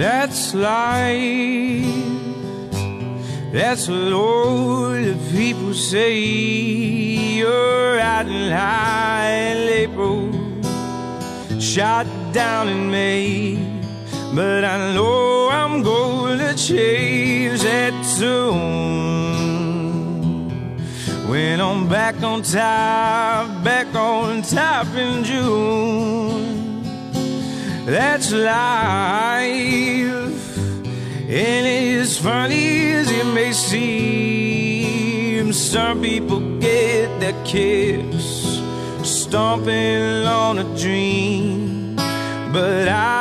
That's life. That's what all the people say. You're high in April, shot down in May. But I know I'm gonna change that soon. When I'm back on top, back on top in June. That's life. And as funny as it may seem, some people get their kicks stomping on a dream. But I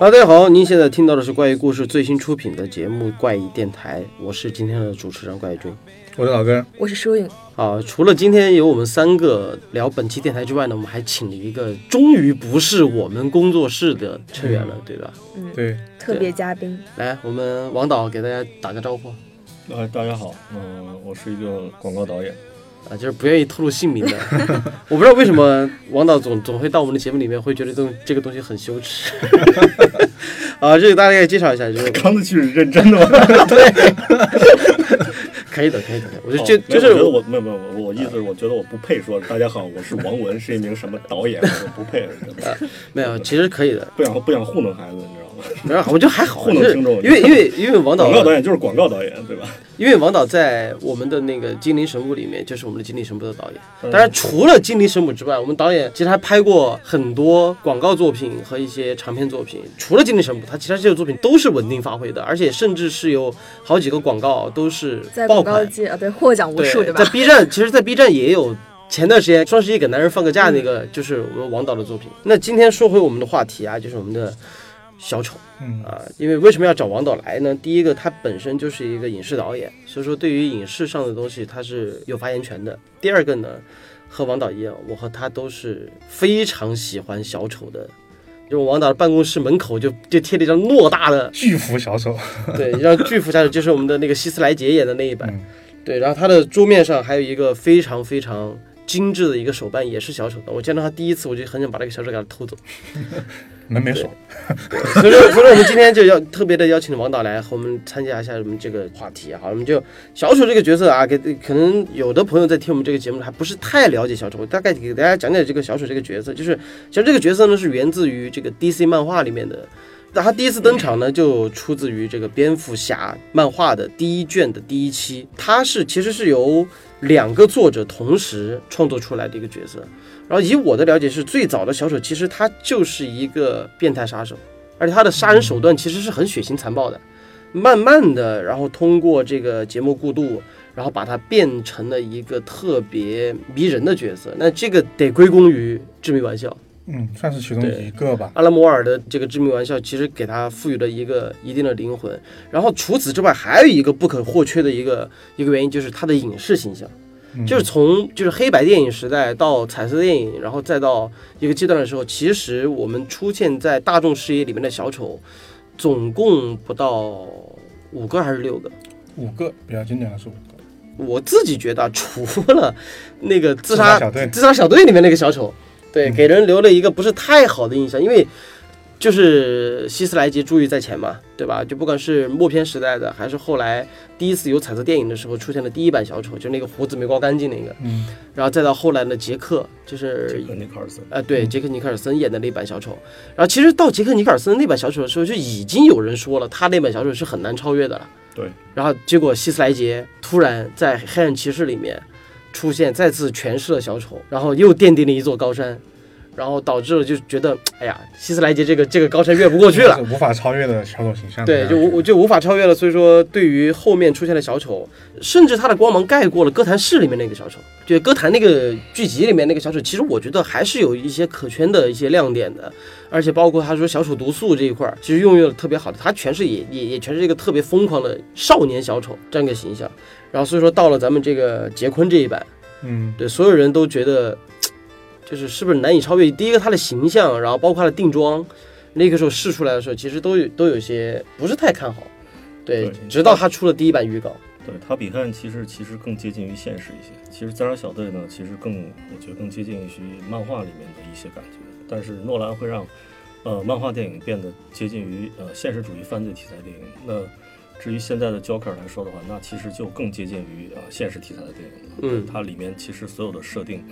哈喽，大家好，您现在听到的是怪异故事最新出品的节目《怪异电台》，我是今天的主持人怪异君。我是老根，我是舒颖，啊，除了今天有我们三个聊本期电台之外呢，我们还请了一个终于不是我们工作室的成员了，对吧？嗯对，特别嘉宾。来，我们王导给大家打个招呼呃，大家好，嗯、我是一个广告导演。啊，就是不愿意透露姓名的。我不知道为什么王导总总会到我们的节目里面会觉得这东这个东西很羞耻。啊，这个大家可以介绍一下，就是 刚才去是认真的吗？对可以的，可以的。我就哦就就是我觉得我没有没有我我意思是我觉得我不配说大家好，我是王文，是一名什么导演，我不配，真的没有，其实可以的。不想不想糊弄孩子，没有，我觉得还好，就是糊弄听众因为因为因为王导广告导演就是广告导演，对吧？因为王导在我们的那个《精灵神捕》里面就是我们的《精灵神捕》的导演。嗯当然，除了《精灵神母》之外，我们导演其实还拍过很多广告作品和一些长篇作品。除了《精灵神母》，他其他这些作品都是稳定发挥的，而且甚至是有好几个广告都是在爆款。广告界啊，对，获奖无数，对吧在？B 站，其实，在 B 站也有。前段时间双十一给男人放个假，那个就是我们王导的作品。那今天说回我们的话题啊，就是我们的小丑。嗯，啊，因为为什么要找王导来呢？第一个，他本身就是一个影视导演，所以说对于影视上的东西他是有发言权的。第二个呢，和王导一样，我和他都是非常喜欢小丑的。就王导的办公室门口就就贴了一张偌大的，巨幅小丑，对，一张巨幅小丑就是我们的那个希斯莱杰演的那一版，嗯对，然后他的桌面上还有一个非常非常精致的一个手办，也是小丑的。我见到他第一次，我就很想把那个小丑给他偷走。门没锁，所以说，所以说我们今天就要特别的邀请王导来和我们参加一下我们这个话题啊。好，我们就小丑这个角色啊，给可能有的朋友在听我们这个节目还不是太了解小丑，我大概给大家讲讲这个小丑这个角色。就是其实这个角色呢是源自于这个 DC 漫画里面的。那他第一次登场呢，就出自于这个蝙蝠侠漫画的第一卷的第一期。他是其实是由两个作者同时创作出来的一个角色。然后以我的了解是，最早的小丑其实他就是一个变态杀手，而且他的杀人手段其实是很血腥残暴的。慢慢的，然后通过这个节目过渡，然后把它变成了一个特别迷人的角色。那这个得归功于《致命玩笑》。嗯，算是其中一个吧。阿拉摩尔的这个《致命玩笑》其实给他赋予了一个一定的灵魂。然后除此之外，还有一个不可或缺的一个一个原因，就是他的影视形象。嗯。就是从就是黑白电影时代到彩色电影，然后再到一个阶段的时候，其实我们出现在大众视野里面的小丑，总共不到五个还是六个。五个比较经典的是五个，我自己觉得啊，除了那个自杀自杀小队自杀小队里面那个小丑，对，给人留了一个不是太好的印象，因为就是希斯莱杰珠玉在前嘛，对吧？就不管是默片时代的，还是后来第一次有彩色电影的时候出现的第一版小丑，就那个胡子没刮干净那个，嗯，然后再到后来的杰克，就是和尼克尔森，呃，对，杰克尼克尔森演的那版小丑。然后其实到杰克尼克尔森那版小丑的时候，就已经有人说了，他那版小丑是很难超越的了。对。然后结果希斯莱杰突然在黑暗骑士里面出现，再次诠释了小丑，然后又奠定了一座高山，然后导致了就觉得，哎呀，希斯莱杰这个这个高山越不过去了。无法超越的小丑形象。对，就无我就无法超越了。所以说，对于后面出现的小丑，甚至他的光芒盖过了歌坛市里面那个小丑。就歌坛那个剧集里面那个小丑，其实我觉得还是有一些可圈的一些亮点的，而且包括他说小丑毒素这一块儿，其实用用的特别好的，他全是也也也全是一个特别疯狂的少年小丑这样一个形象。然后所以说到了咱们这个杰昆这一版，嗯，对所有人都觉得，就是是不是难以超越？第一个他的形象，然后包括他的定妆，那个时候试出来的时候，其实都有都有些不是太看好。对对，直到他出了第一版预告，对他比汉其实其实更接近于现实一些。其实自杀小队呢，其实更我觉得更接近于漫画里面的一些感觉。但是诺兰会让呃漫画电影变得接近于呃现实主义犯罪题材电影。那至于现在的 Joker 来说的话，那其实就更接近于呃现实题材的电影了。嗯它里面其实所有的设定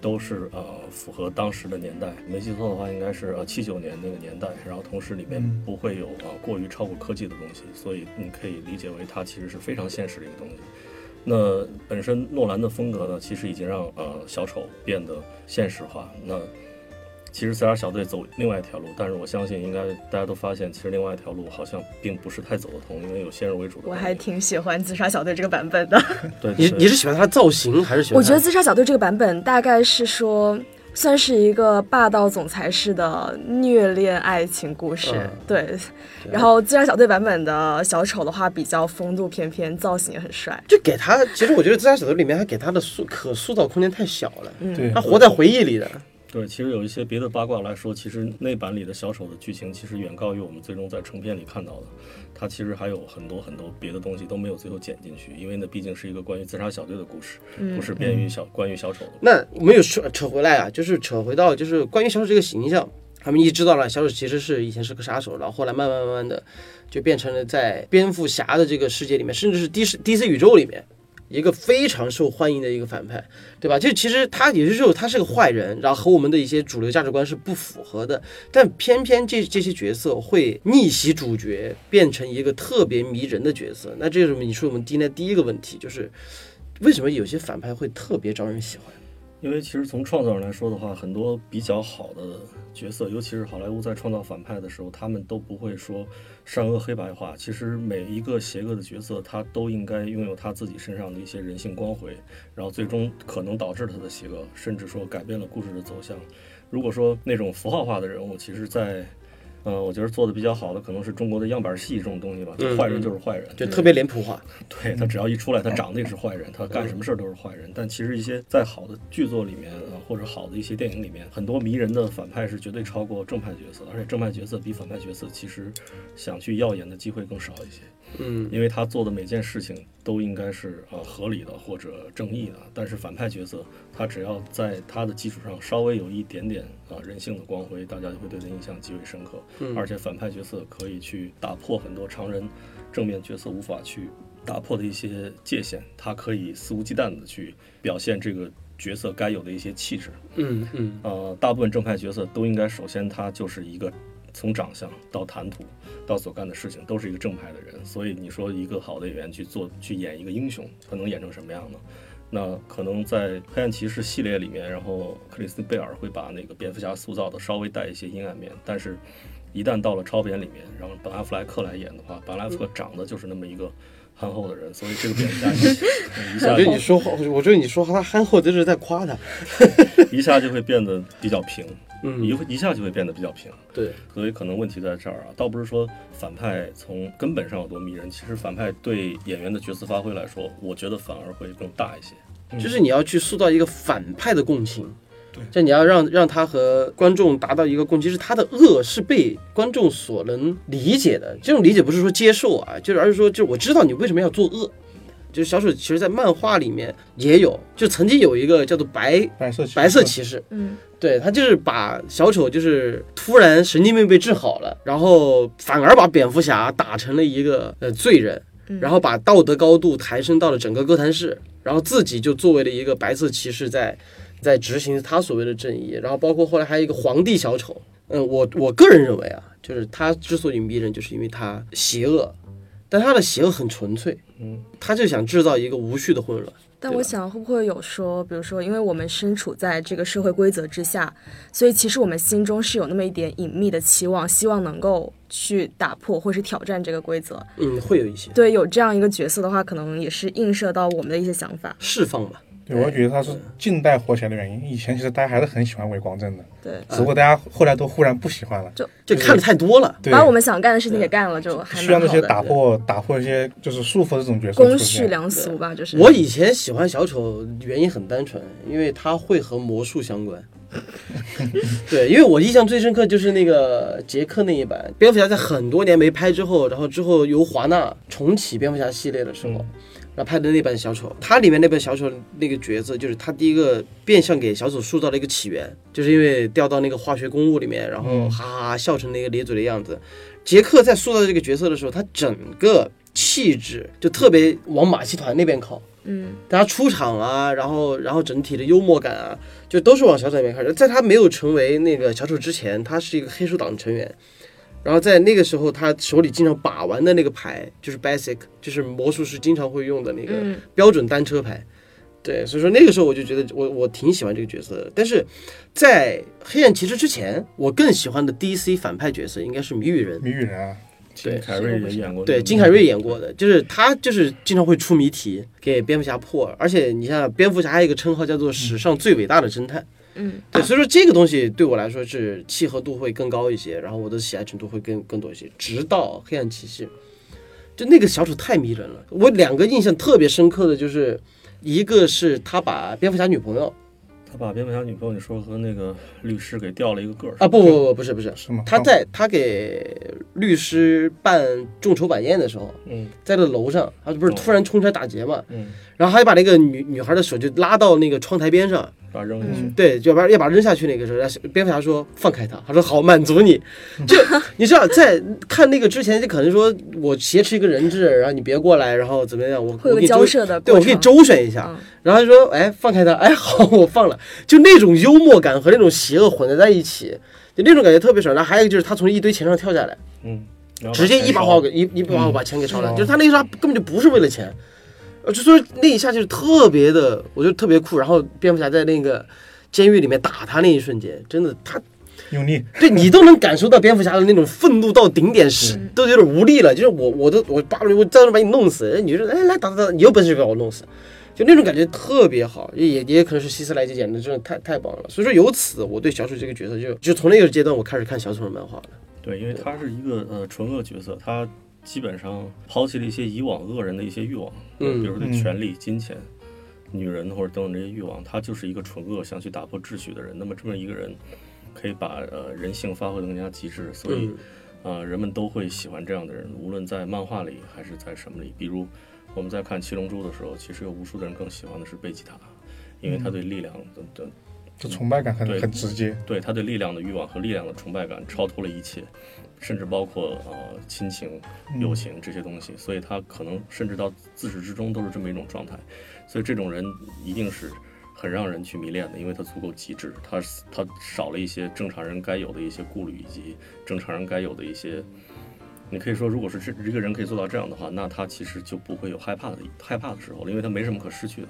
都是呃符合当时的年代，没记错的话应该是呃七九年那个年代，然后同时里面嗯不会有呃过于超过科技的东西，所以你可以理解为它其实是非常现实的一个东西。那本身诺兰的风格呢，其实已经让呃小丑变得现实化。那其实自杀小队走另外一条路，但是我相信应该大家都发现，其实另外一条路好像并不是太走得通，因为有先入为主的我。还挺喜欢自杀小队这个版本的。对，你你是喜欢他的造型还是喜欢？我觉得自杀小队这个版本大概是说，算是一个霸道总裁式的虐恋爱情故事。嗯对，然后自杀小队版本的小丑的话，比较风度翩翩，造型也很帅。就给他，其实我觉得《自杀小队》里面他给他的塑可塑造空间太小了，嗯他活在回忆里的。对，其实有一些别的八卦来说，其实那版里的小丑的剧情其实远高于我们最终在成片里看到的。它其实还有很多很多别的东西都没有最后剪进去，因为那毕竟是一个关于自杀小队的故事，不是便于小关于小丑的。那我们有扯扯回来啊，就是扯回到就是关于小丑这个形象，他们一知道了小丑其实是以前是个杀手，然后后来慢慢慢慢的就变成了在蝙蝠侠的这个世界里面，甚至是 DC DC 宇宙里面。一个非常受欢迎的一个反派，对吧？就其实他也是说他是个坏人，然后和我们的一些主流价值观是不符合的，但偏偏这这些角色会逆袭主角，变成一个特别迷人的角色。那这是你说我们今天第一个问题，就是为什么有些反派会特别招人喜欢？因为其实从创造上来说的话，很多比较好的角色，尤其是好莱坞在创造反派的时候，他们都不会说善恶黑白化。其实每一个邪恶的角色，他都应该拥有他自己身上的一些人性光辉，然后最终可能导致他的邪恶，甚至说改变了故事的走向。如果说那种符号化的人物，其实在，呃，我觉得做的比较好的可能是中国的样板戏这种东西吧，就嗯坏人就是坏人，就特别脸谱化。对他只要一出来，他长得也是坏人，他干什么事儿都是坏人。但其实一些在好的剧作里面，呃，或者好的一些电影里面，很多迷人的反派是绝对超过正派角色的，而且正派角色比反派角色其实想去耀眼的机会更少一些。嗯，因为他做的每件事情都应该是呃合理的或者正义的，但是反派角色他只要在他的基础上稍微有一点点啊、呃人性的光辉，大家就会对他印象极为深刻。嗯而且反派角色可以去打破很多常人正面角色无法去打破的一些界限，他可以肆无忌惮的去表现这个角色该有的一些气质。嗯嗯呃，大部分正派角色都应该首先他就是一个从长相到谈吐到所干的事情都是一个正派的人，所以你说一个好的演员去做去演一个英雄，他能演成什么样呢？那可能在黑暗骑士系列里面，然后克里斯贝尔会把那个蝙蝠侠塑造的稍微带一些阴暗面，但是，一旦到了超扁里面，然后本阿弗莱克来演的话，本阿弗莱克长得就是那么一个憨厚的人，所以这个蝙蝠侠一 我觉得你说话，我觉得你说话他憨厚，这是在夸他。一下就会变得比较平，嗯一一下就会变得比较平。对，所以可能问题在这儿啊，倒不是说反派从根本上有多迷人，其实反派对演员的角色发挥来说，我觉得反而会更大一些。就是你要去塑造一个反派的共情。对，就你要让让他和观众达到一个共情，就是他的恶是被观众所能理解的。这种理解不是说接受啊，就是而是说，就是我知道你为什么要做恶。就是小丑，其实在漫画里面也有，就曾经有一个叫做白白色骑士白色骑士，嗯，对他就是把小丑就是突然神经病被治好了，然后反而把蝙蝠侠打成了一个呃罪人，然后把道德高度抬升到了整个哥谭市，然后自己就作为了一个白色骑士在在执行他所谓的正义，然后包括后来还有一个皇帝小丑，嗯，我我个人认为啊，就是他之所以迷人，就是因为他邪恶，但他的邪恶很纯粹，嗯，他就想制造一个无序的混乱。但我想会不会有说，比如说，因为我们身处在这个社会规则之下，所以其实我们心中是有那么一点隐秘的期望，希望能够去打破或是挑战这个规则。嗯，会有一些对，有这样一个角色的话，可能也是映射到我们的一些想法。释放吧。对，我觉得他是近代火起来的原因。以前其实大家还是很喜欢伪光正的，对，只不过大家后来都忽然不喜欢了。就就看的太多了，对，把我们想干的事情给干了，就还需要那些。打破打破一些就是束缚的这种角色公。序良俗吧，就是我以前喜欢小丑原因很单纯，因为他会和魔术相关。对，因为我印象最深刻就是那个杰克那一版蝙蝠侠，在很多年没拍之后，然后之后由华纳重启蝙蝠侠系列的时候，然后拍的那版小丑，他里面那版小丑那个角色，就是他第一个变相给小丑塑造了一个起源，就是因为掉到那个化学公物里面，然后嗯哈哈哈笑成那个咧嘴的样子。杰克在塑造这个角色的时候，他整个气质就特别往马戏团那边靠。嗯大家出场啊，然后然后整体的幽默感啊，就都是往小丑那边看。在他没有成为那个小丑之前，他是一个黑手党成员。然后在那个时候，他手里经常把玩的那个牌就是 basic，就是魔术师经常会用的那个嗯标准单车牌。对，所以说那个时候我就觉得我我挺喜欢这个角色的。但是在黑暗骑士之前，我更喜欢的 DC 反派角色应该是谜语人。谜语人啊，对凯瑞也演过，对，金凯瑞演过的，就是他，就是经常会出谜题给蝙蝠侠破，而且你像蝙蝠侠还有一个称号叫做史上最伟大的侦探，嗯对，所以说这个东西对我来说是契合度会更高一些，然后我的喜爱程度会更更多一些。直到黑暗骑士，就那个小丑太迷人了，我两个印象特别深刻的就是，一个是他把蝙蝠侠女朋友他把蝙蝠侠女朋友你说和那个律师给调了一个个儿。啊，不不不不是不是，是吗？他在他给律师办众筹晚宴的时候，嗯。在那楼上，他不是突然冲出来打劫嘛，嗯，然后他就把那个女女孩的手就拉到那个窗台边上，把他扔下去嗯，对，就要把要把他扔下去那个时候，蝙蝠侠说放开他，他说好，满足你。就你知道，在看那个之前，就可能说我挟持一个人质，然后你别过来，然后怎么样，我会有个我给你周，交涉的对我可以。周旋一下，嗯然后他说哎放开他，哎好，我放了，就那种幽默感和那种邪恶混在在一起，就那种感觉特别爽。然后还有一个就是他从一堆钱上跳下来。嗯，直接一把火给一一把火把钱给烧了，嗯就是他那个时候根本就不是为了钱，呃，就说那一下就是特别的，我觉得特别酷。然后蝙蝠侠在那个监狱里面打他那一瞬间，真的他用力，对你都能感受到蝙蝠侠的那种愤怒到顶点，是嗯都有点无力了。就是我我都我巴我在那把你弄死，你就说哎来打打打，你有本事就把我弄死。就那种感觉特别好，也也也可能是希斯莱杰演的真的太太棒了。所以说由此我对小丑这个角色就就从那个阶段我开始看小丑的漫画了。对，因为他是一个呃纯恶角色，他基本上抛弃了一些以往恶人的一些欲望，嗯比如对嗯权力、金钱、女人或者等等这些欲望，他就是一个纯恶想去打破秩序的人。那么这么一个人，可以把呃人性发挥得更加极致，所以呃人们都会喜欢这样的人，无论在漫画里还是在什么里。比如我们在看《七龙珠》的时候，其实有无数的人更喜欢的是贝吉塔，因为他对力量的的就崇拜感很对很直接。对他对力量的欲望和力量的崇拜感超脱了一切，甚至包括呃亲情、友情这些东西，所以他可能甚至到自始至终都是这么一种状态。所以这种人一定是很让人去迷恋的，因为他足够极致，他他少了一些正常人该有的一些顾虑，以及正常人该有的一些。你可以说，如果是这一个人可以做到这样的话，那他其实就不会有害怕的害怕的时候了，因为他没什么可失去的。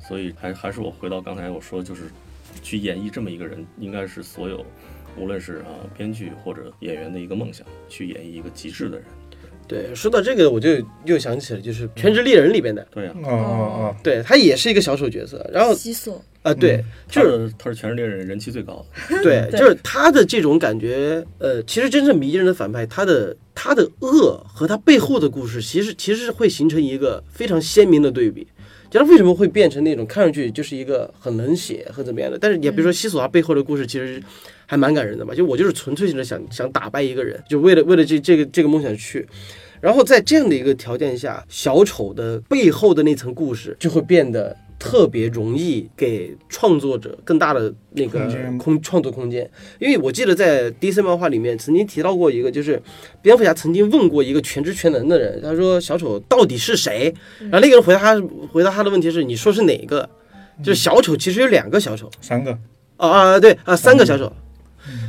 所以还还是我回到刚才我说，就是去演绎这么一个人，应该是所有无论是啊编剧或者演员的一个梦想，去演绎一个极致的人。对，说到这个，我就又想起了，就是《全职猎人》里边的，对呀、哦哦哦对他也是一个小丑角色。然后西索，啊、对，他就是他是全职猎人人气最高的。对，对就是他的这种感觉，呃，其实真正迷人的反派，他的他的恶和他背后的故事，其实其实是会形成一个非常鲜明的对比。就他为什么会变成那种看上去就是一个很冷血和怎么样的？但是也比如说西索他背后的故事，其实还蛮感人的嘛。就我就是纯粹性的想想打败一个人，就为了为了这这个这个梦想去。然后在这样的一个条件下，小丑的背后的那层故事就会变得特别容易给创作者更大的那个空创作空间。因为我记得在 DC 漫画里面曾经提到过一个，就是蝙蝠侠曾经问过一个全知全能的人，他说小丑到底是谁？然后那个人回答他回答他的问题是你说是哪个？就是小丑其实有两个小丑三个，啊啊对啊三个小丑。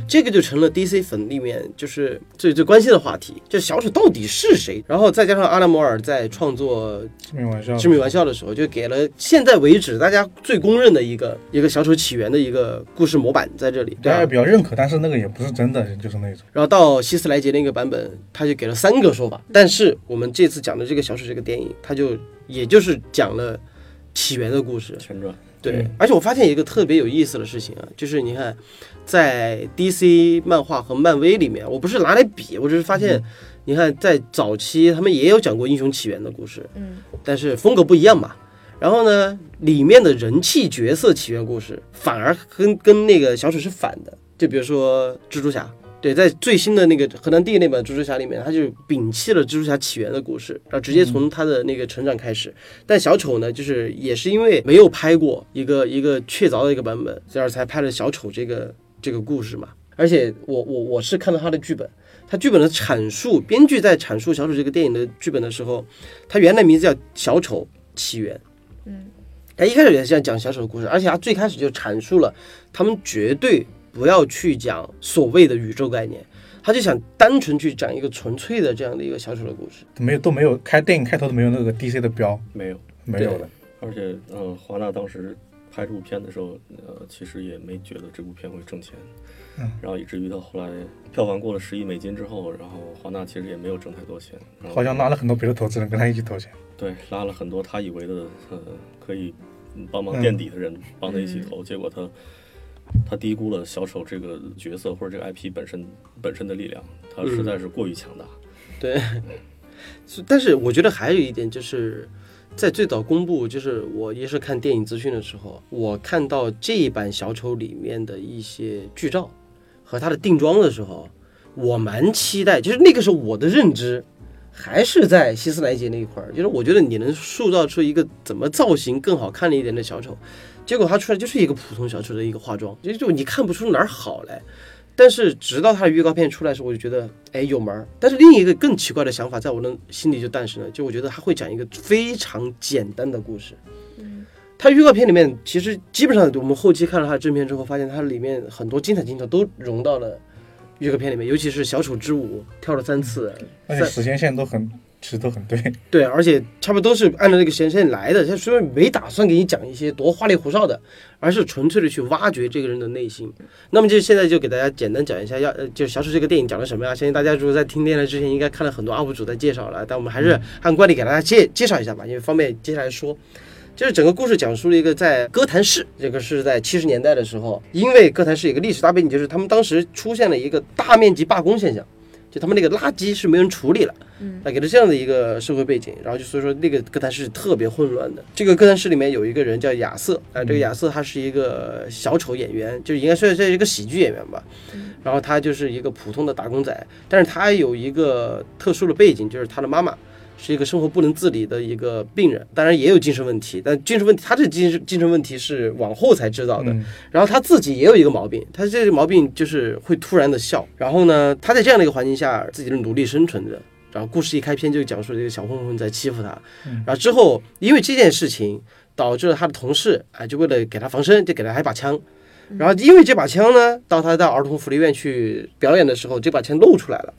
这个就成了 DC 粉里面就是最最关心的话题，就小丑到底是谁？然后再加上阿拉摩尔在创作致命玩笑，致命玩笑的时候，就给了现在为止大家最公认的一个一个小丑起源的一个故事模板在这里，对大家？比较认可，但是那个也不是真的，就是那种。然后到希斯莱杰那个版本，他就给了三个说法，但是我们这次讲的这个小丑这个电影，他就也就是讲了起源的故事，前传，对。嗯，而且我发现一个特别有意思的事情啊，就是你看，在 DC 漫画和漫威里面，我不是拿来比，我只是发现，你看在早期他们也有讲过英雄起源的故事，嗯，但是风格不一样嘛。然后呢，里面的人气角色起源故事反而跟跟那个小丑是反的，就比如说蜘蛛侠，对，在最新的那个河南弟那本蜘蛛侠里面，他就摒弃了蜘蛛侠起源的故事，然后直接从他的那个成长开始。但小丑呢，就是也是因为没有拍过一个一个确凿的一个版本，所以才拍了小丑这个这个故事嘛。而且我我我是看到他的剧本，他剧本的阐述，编剧在阐述小丑这个电影的剧本的时候，他原来名字叫《小丑起源》。嗯，他一开始也是这样讲小丑的故事，而且他最开始就阐述了他们绝对不要去讲所谓的宇宙概念，他就想单纯去讲一个纯粹的这样的一个小丑的故事。没有都没有开电影开头都没有那个 DC 的标，没有。没有的。而且，嗯，华纳当时拍这部片的时候，呃，其实也没觉得这部片会挣钱，嗯，然后以至于到后来票房过了十亿美金之后，然后华纳其实也没有挣太多钱，好像拉了很多别的投资人跟他一起投钱。对拉了很多他以为的呃可以嗯帮忙垫底的人帮他一起投，结果他他低估了小丑这个角色或者这个 IP 本身本身的力量，他实在是过于强大。对，但是我觉得还有一点就是，在最早公布，就是我也是看电影资讯的时候，我看到这一版小丑里面的一些剧照和他的定妆的时候，我蛮期待，就是那个时候我的认知。还是在希斯莱杰那一块儿，就是我觉得你能塑造出一个怎么造型更好看了一点的小丑，结果他出来就是一个普通小丑的一个化妆，就就你看不出哪儿好来。但是直到他的预告片出来的时候，我就觉得哎有门儿。但是另一个更奇怪的想法在我的心里就诞生了，就我觉得他会讲一个非常简单的故事。他预告片里面其实基本上我们后期看了他的正片之后，发现它里面很多精彩镜头都融到了预告片里面，尤其是小丑之舞跳了三次，而且时间线都很，其实都很对。对，而且差不多都是按照那个时间线来的。他虽然没打算给你讲一些多花里胡哨的，而是纯粹的去挖掘这个人的内心。那么就现在就给大家简单讲一下，要呃，就小丑这个电影讲的什么呀？相信大家如果在听电台之前，应该看了很多 UP 主在介绍了，但我们还是按惯例给大家介介绍一下吧，因为方便接下来说。就是整个故事讲述了一个在哥谭市，这个是在七十年代的时候，因为哥谭市有一个历史大背景，就是他们当时出现了一个大面积罢工现象，就他们那个垃圾是没人处理了，那给了这样的一个社会背景，然后就所以说那个哥谭市是特别混乱的。这个哥谭市里面有一个人叫亚瑟，啊、这个亚瑟他是一个小丑演员，就是应该算是一个喜剧演员吧，然后他就是一个普通的打工仔，但是他有一个特殊的背景，就是他的妈妈。是一个生活不能自理的一个病人，当然也有精神问题，但精神问题他这精神精神问题是往后才知道的。嗯然后他自己也有一个毛病，他这个毛病就是会突然的笑。然后呢，他在这样的一个环境下，自己是努力生存着。然后故事一开篇就讲述这个小混混在欺负他，然后之后因为这件事情导致了他的同事啊，就为了给他防身，就给了他一把枪。然后因为这把枪呢，到他到儿童福利院去表演的时候，这把枪露出来了。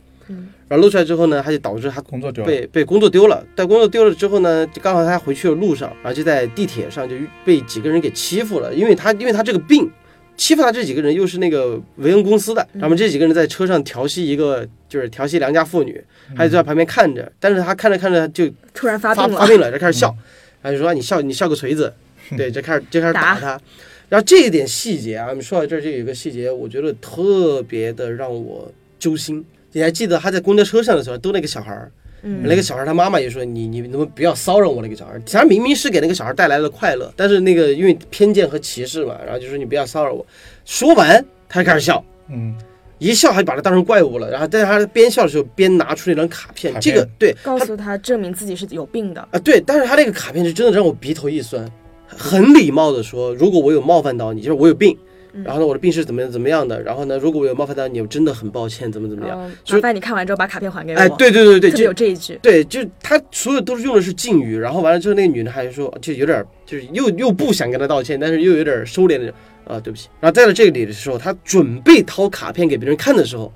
然后露出来之后呢，他就导致他工作丢了。被被工作丢了，但工作丢了之后呢，就刚好他回去的路上，然后就在地铁上就被几个人给欺负了，因为他因为他这个病，欺负他这几个人又是那个维恩公司的，然后这几个人在车上调戏一个就是调戏良家妇女，他就在旁边看着，但是他看着看着就突然发病了，发发病了，就开始笑，然后就说你笑你笑个锤子，对，就开始就开始打打他。然后这一点细节啊，我们说到这儿就有一个细节，我觉得特别的让我揪心。你还记得他在公交车上的时候逗那个小孩儿，嗯那个小孩他妈妈也说你你能不能不要骚扰我那个小孩？他明明是给那个小孩带来了快乐，但是那个因为偏见和歧视嘛，然后就说你不要骚扰我。说完他就开始笑，嗯，一笑还把他当成怪物了。然后在他边笑的时候边拿出那张卡片，卡片这个对告诉他证明自己是有病的。啊对，但是他那个卡片是真的让我鼻头一酸，很礼貌的说，如果我有冒犯到你，就是我有病。然后呢，我的病是怎么样怎么样的？然后呢，如果我有冒犯到你，我真的很抱歉，怎么怎么样？麻烦你看完之后把卡片还给我。哎，对对对对，就有这一句。对，就他所有都是用的是敬语，然后完了之后，那个女的还说，就有点就是又又不想跟他道歉，但是又有点收敛的啊，对不起。然后在了这里的时候，他准备掏卡片给别人看的时候，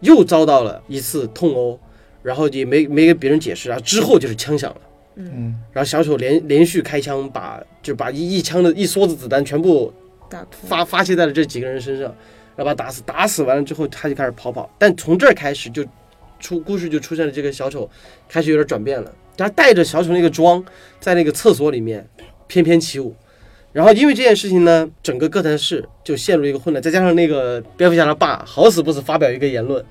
又遭到了一次痛殴，然后也没没给别人解释，然后之后就是枪响了。嗯，然后小丑连连续开枪把，就把一一枪的一梭子子弹全部发发泄在了这几个人身上，然后把他打死。打死完了之后，他就开始跑跑。但从这儿开始就出故事就出现了这个小丑开始有点转变了，他带着小丑那个妆在那个厕所里面翩翩起舞，然后因为这件事情呢，整个哥谭市就陷入一个混乱，再加上那个蝙蝠侠的爸好死不死发表一个言论，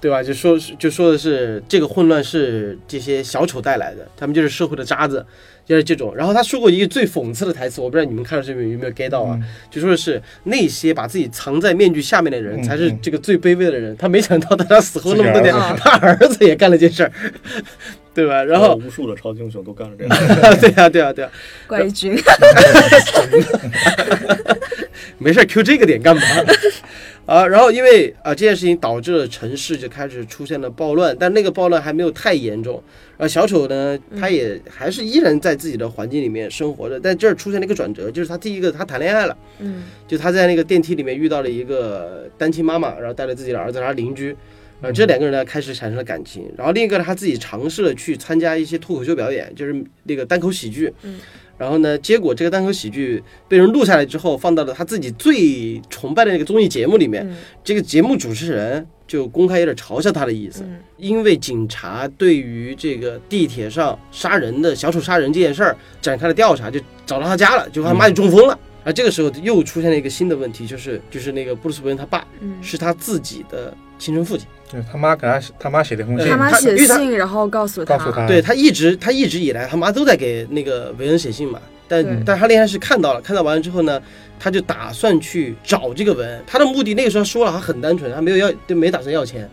对吧？就说就说的是这个混乱是这些小丑带来的，他们就是社会的渣子，就是这种。然后他说过一个最讽刺的台词，我不知道你们看到这边有没有 get 到啊？嗯就说的是那些把自己藏在面具下面的人嗯才是嗯这个最卑微的人。他没想到他死后那么多年儿，他儿子也干了件事儿，对吧？然后无数的超级英雄都干了这 样。对啊对啊对啊，怪异君，没事 Q 这个点干嘛？啊，然后因为啊这件事情导致了城市就开始出现了暴乱，但那个暴乱还没有太严重。然后小丑呢，他也还是依然在自己的环境里面生活着，但这儿出现了一个转折，就是他第一个他谈恋爱了，嗯就他在那个电梯里面遇到了一个单亲妈妈，然后带着自己的儿子，他邻居。呃，这两个人呢开始产生了感情，然后另一个呢他自己尝试了去参加一些脱口秀表演，就是那个单口喜剧，嗯，然后呢，结果这个单口喜剧被人录下来之后，放到了他自己最崇拜的那个综艺节目里面，嗯。这个节目主持人就公开有点嘲笑他的意思，嗯。因为警察对于这个地铁上杀人的小丑杀人这件事儿展开了调查，就找到他家了，就他妈就中风了。而，这个时候又出现了一个新的问题，就是就是那个布鲁斯韦恩他爸嗯，是他自己的亲生父亲，就是他妈给他他妈写了一封信。他，妈写信，然后告诉告诉他，对他一直他一直以来他妈都在给那个韦恩写信嘛，但但他那天是看到了，看到完了之后呢，他就打算去找这个韦恩，他的目的那个时候说了，他很单纯，他没有要就没打算要钱，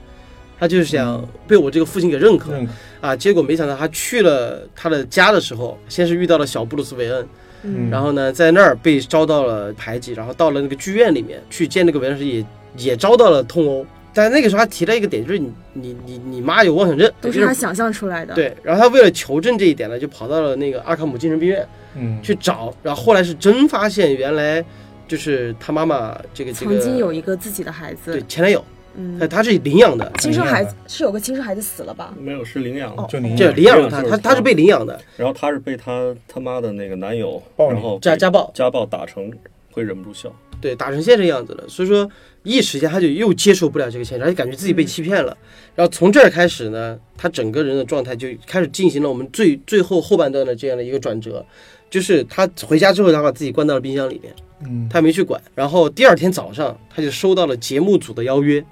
他就是想被我这个父亲给认可，啊，结果没想到他去了他的家的时候，先是遇到了小布鲁斯韦恩，嗯。然后呢，在那儿被遭到了排挤，然后到了那个剧院里面去见那个韦恩时也也遭到了痛殴。但那个时候他提了一个点，就是你你你你妈有妄想症，都是他想象出来的。，对。然后他为了求证这一点呢，就跑到了那个阿卡姆精神病院嗯，去找，然后后来是真发现原来就是他妈妈这个这个曾经有一个自己的孩子，对前男友，嗯。他，他是领养的，亲生孩子是有个亲生孩子死了吧？没有是领养就领这领养了他，就是他他是被领养的，然后他是被他他妈的那个男友，然后家家暴，家暴打成会忍不住笑。对，打成现这样子了，所以说一时间他就又接受不了这个现实，而且感觉自己被欺骗了。然后从这儿开始呢，他整个人的状态就开始进行了我们最最后后半段的这样的一个转折，就是他回家之后，他把自己关到了冰箱里面，嗯，他没去管。然后第二天早上，他就收到了节目组的邀约，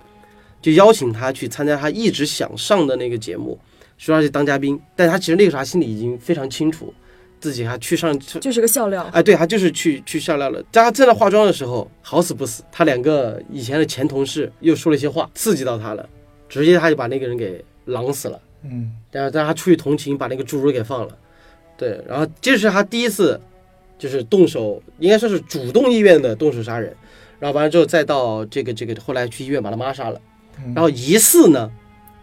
就邀请他去参加他一直想上的那个节目，说他去当嘉宾。但他其实那个时候他心里已经非常清楚，自己还去上就是个笑料。哎，对，他就是去去笑料了。在他正在化妆的时候，好死不死，他两个以前的前同事又说了一些话，刺激到他了，直接他就把那个人给狼死了。嗯，然后，但是他出于同情，把那个侏儒给放了。对，然后这是他第一次，就是动手，应该说是主动意愿的动手杀人。然后完了之后，再到这个这个，后来去医院把他妈杀了。嗯然后疑似呢，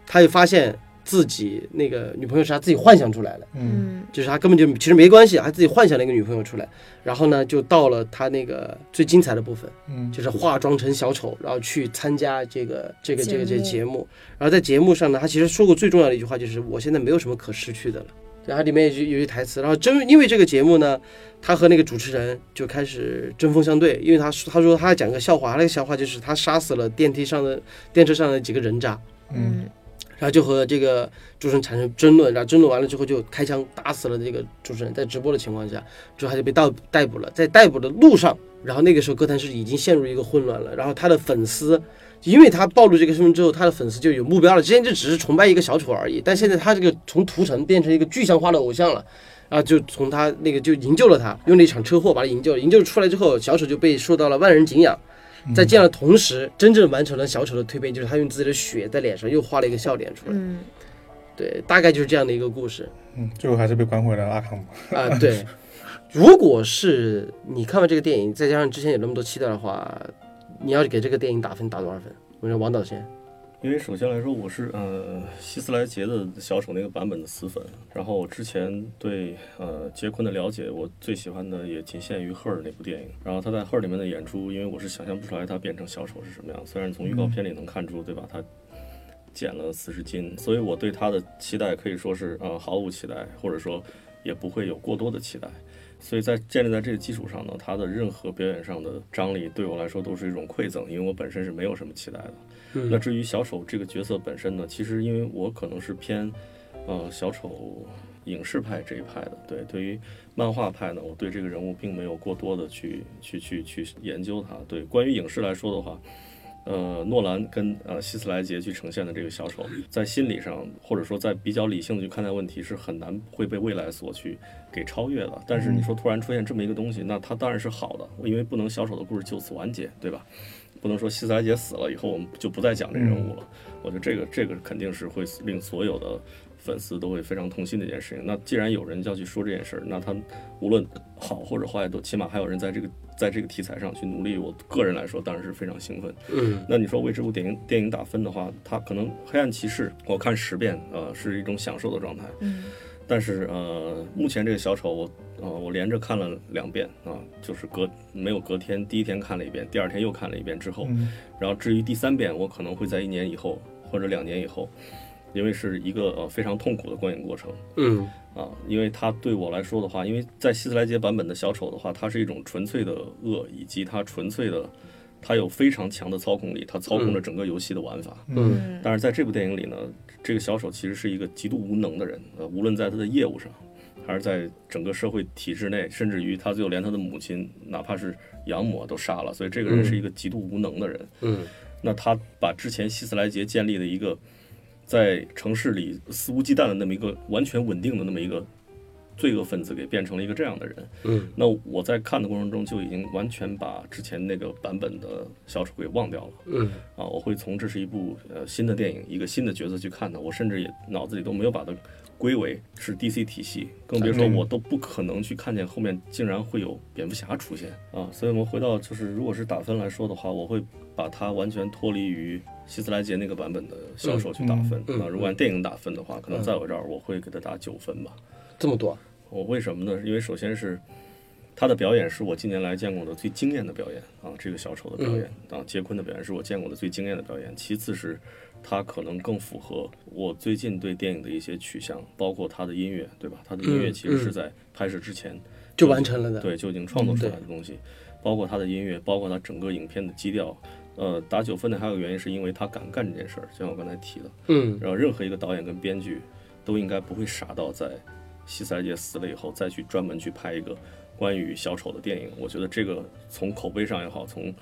他又发现自己那个女朋友是他自己幻想出来的。嗯，嗯就是他根本就其实没关系，他自己幻想了一个女朋友出来，然后呢，就到了他那个最精彩的部分，嗯，就是化妆成小丑，然后去参加这个这个这个这个节节目。然后在节目上呢，他其实说过最重要的一句话就是我现在没有什么可失去的了。然后里面有一句有一句台词，然后真因为这个节目呢，他和那个主持人就开始针锋相对，因为他说他说他讲个笑话，他那个笑话就是他杀死了电梯上的电车上的几个人渣，嗯，然后就和这个主持人产生争论，然后争论完了之后就开枪打死了这个主持人，在直播的情况下，之后他就被逮逮捕了。在逮捕的路上，然后那个时候哥谭市已经陷入一个混乱了，然后他的粉丝。因为他暴露这个身份之后，他的粉丝就有目标了。之前就只是崇拜一个小丑而已，但现在他这个从屠城变成一个具象化的偶像了，啊，就从他那个就营救了他，用了一场车祸把他营救。营救出来之后，小丑就被受到了万人敬仰。在这样的同时，真正完成了小丑的蜕变，就是他用自己的血在脸上又画了一个笑脸出来。嗯，对，大概就是这样的一个故事嗯，最后还是被关回了阿康姆。啊。对，如果是你看完这个电影，再加上之前有那么多期待的话，你要给这个电影打分打多少分？我说王导先，因为首先来说，我是呃希斯莱杰的小丑那个版本的死粉，然后我之前对呃杰昆的了解，我最喜欢的也仅限于《赫尔》那部电影。然后他在《赫尔》里面的演出，因为我是想象不出来他变成小丑是什么样，虽然从预告片里能看出，对吧？他减了四十斤，所以我对他的期待可以说是呃毫无期待，或者说也不会有过多的期待。所以在建立在这个基础上呢，他的任何表演上的张力对我来说都是一种馈赠，因为我本身是没有什么期待的。那嗯至于小丑这个角色本身呢，其实因为我可能是偏，呃小丑影视派这一派的。对，对于漫画派呢，我对这个人物并没有过多的去去去去研究他。对，关于影视来说的话。呃，诺兰跟呃希斯莱杰去呈现的这个小丑，在心理上或者说在比较理性的去看待问题，是很难会被未来所去给超越的。但是你说突然出现这么一个东西，那它当然是好的，因为不能小丑的故事就此完结，对吧？不能说希斯莱杰死了以后我们就不再讲这人物了。我觉得这个这个肯定是会令所有的粉丝都会非常痛心的一件事情。那既然有人要去说这件事儿，那他无论好或者坏，都起码还有人在这个。在这个题材上去努力，我个人来说当然是非常兴奋。嗯，那你说为这部电影电影打分的话，它可能《黑暗骑士》我看十遍，呃，是一种享受的状态。嗯，但是呃，目前这个小丑，我呃我连着看了两遍啊，就是隔没有隔天，第一天看了一遍，第二天又看了一遍之后，然后至于第三遍，我可能会在一年以后或者两年以后。因为是一个呃非常痛苦的观影过程，嗯啊，因为它对我来说的话，因为在希斯莱杰版本的小丑的话，它是一种纯粹的恶，以及它纯粹的，它有非常强的操控力，它操控着整个游戏的玩法。嗯但是在这部电影里呢，这个小丑其实是一个极度无能的人，呃，无论在他的业务上，还是在整个社会体制内，甚至于他最后连他的母亲，哪怕是养母都杀了，所以这个人是一个极度无能的人。嗯那他把之前希斯莱杰建立的一个。在城市里肆无忌惮的那么一个完全稳定的那么一个罪恶分子，给变成了一个这样的人。嗯，那我在看的过程中就已经完全把之前那个版本的小丑给忘掉了。嗯啊，我会从这是一部呃新的电影，一个新的角色去看它。我甚至也脑子里都没有把它归为是 DC 体系，更别说我都不可能去看见后面竟然会有蝙蝠侠出现啊。所以我们回到就是，如果是打分来说的话，我会把它完全脱离于。希斯莱杰那个版本的销售去打分，那如果按电影打分的话，可能在我这儿我会给他打九分吧。这么多？我为什么呢？因为首先是他的表演是我近年来见过的最惊艳的表演啊，这个小丑的表演啊，杰昆的表演是我见过的最惊艳的表演。其次是他可能更符合我最近对电影的一些取向，包括他的音乐，对吧？他的音乐其实是在拍摄之前就完成了的，对，就已经创作出来的东西，包括他的音乐，包括他整个影片的基调。呃，打九分的还有个原因，是因为他敢干这件事儿，就像我刚才提的，嗯，然后任何一个导演跟编剧都应该不会傻到在希斯莱杰死了以后再去专门去拍一个关于小丑的电影。我觉得这个从口碑上也好，从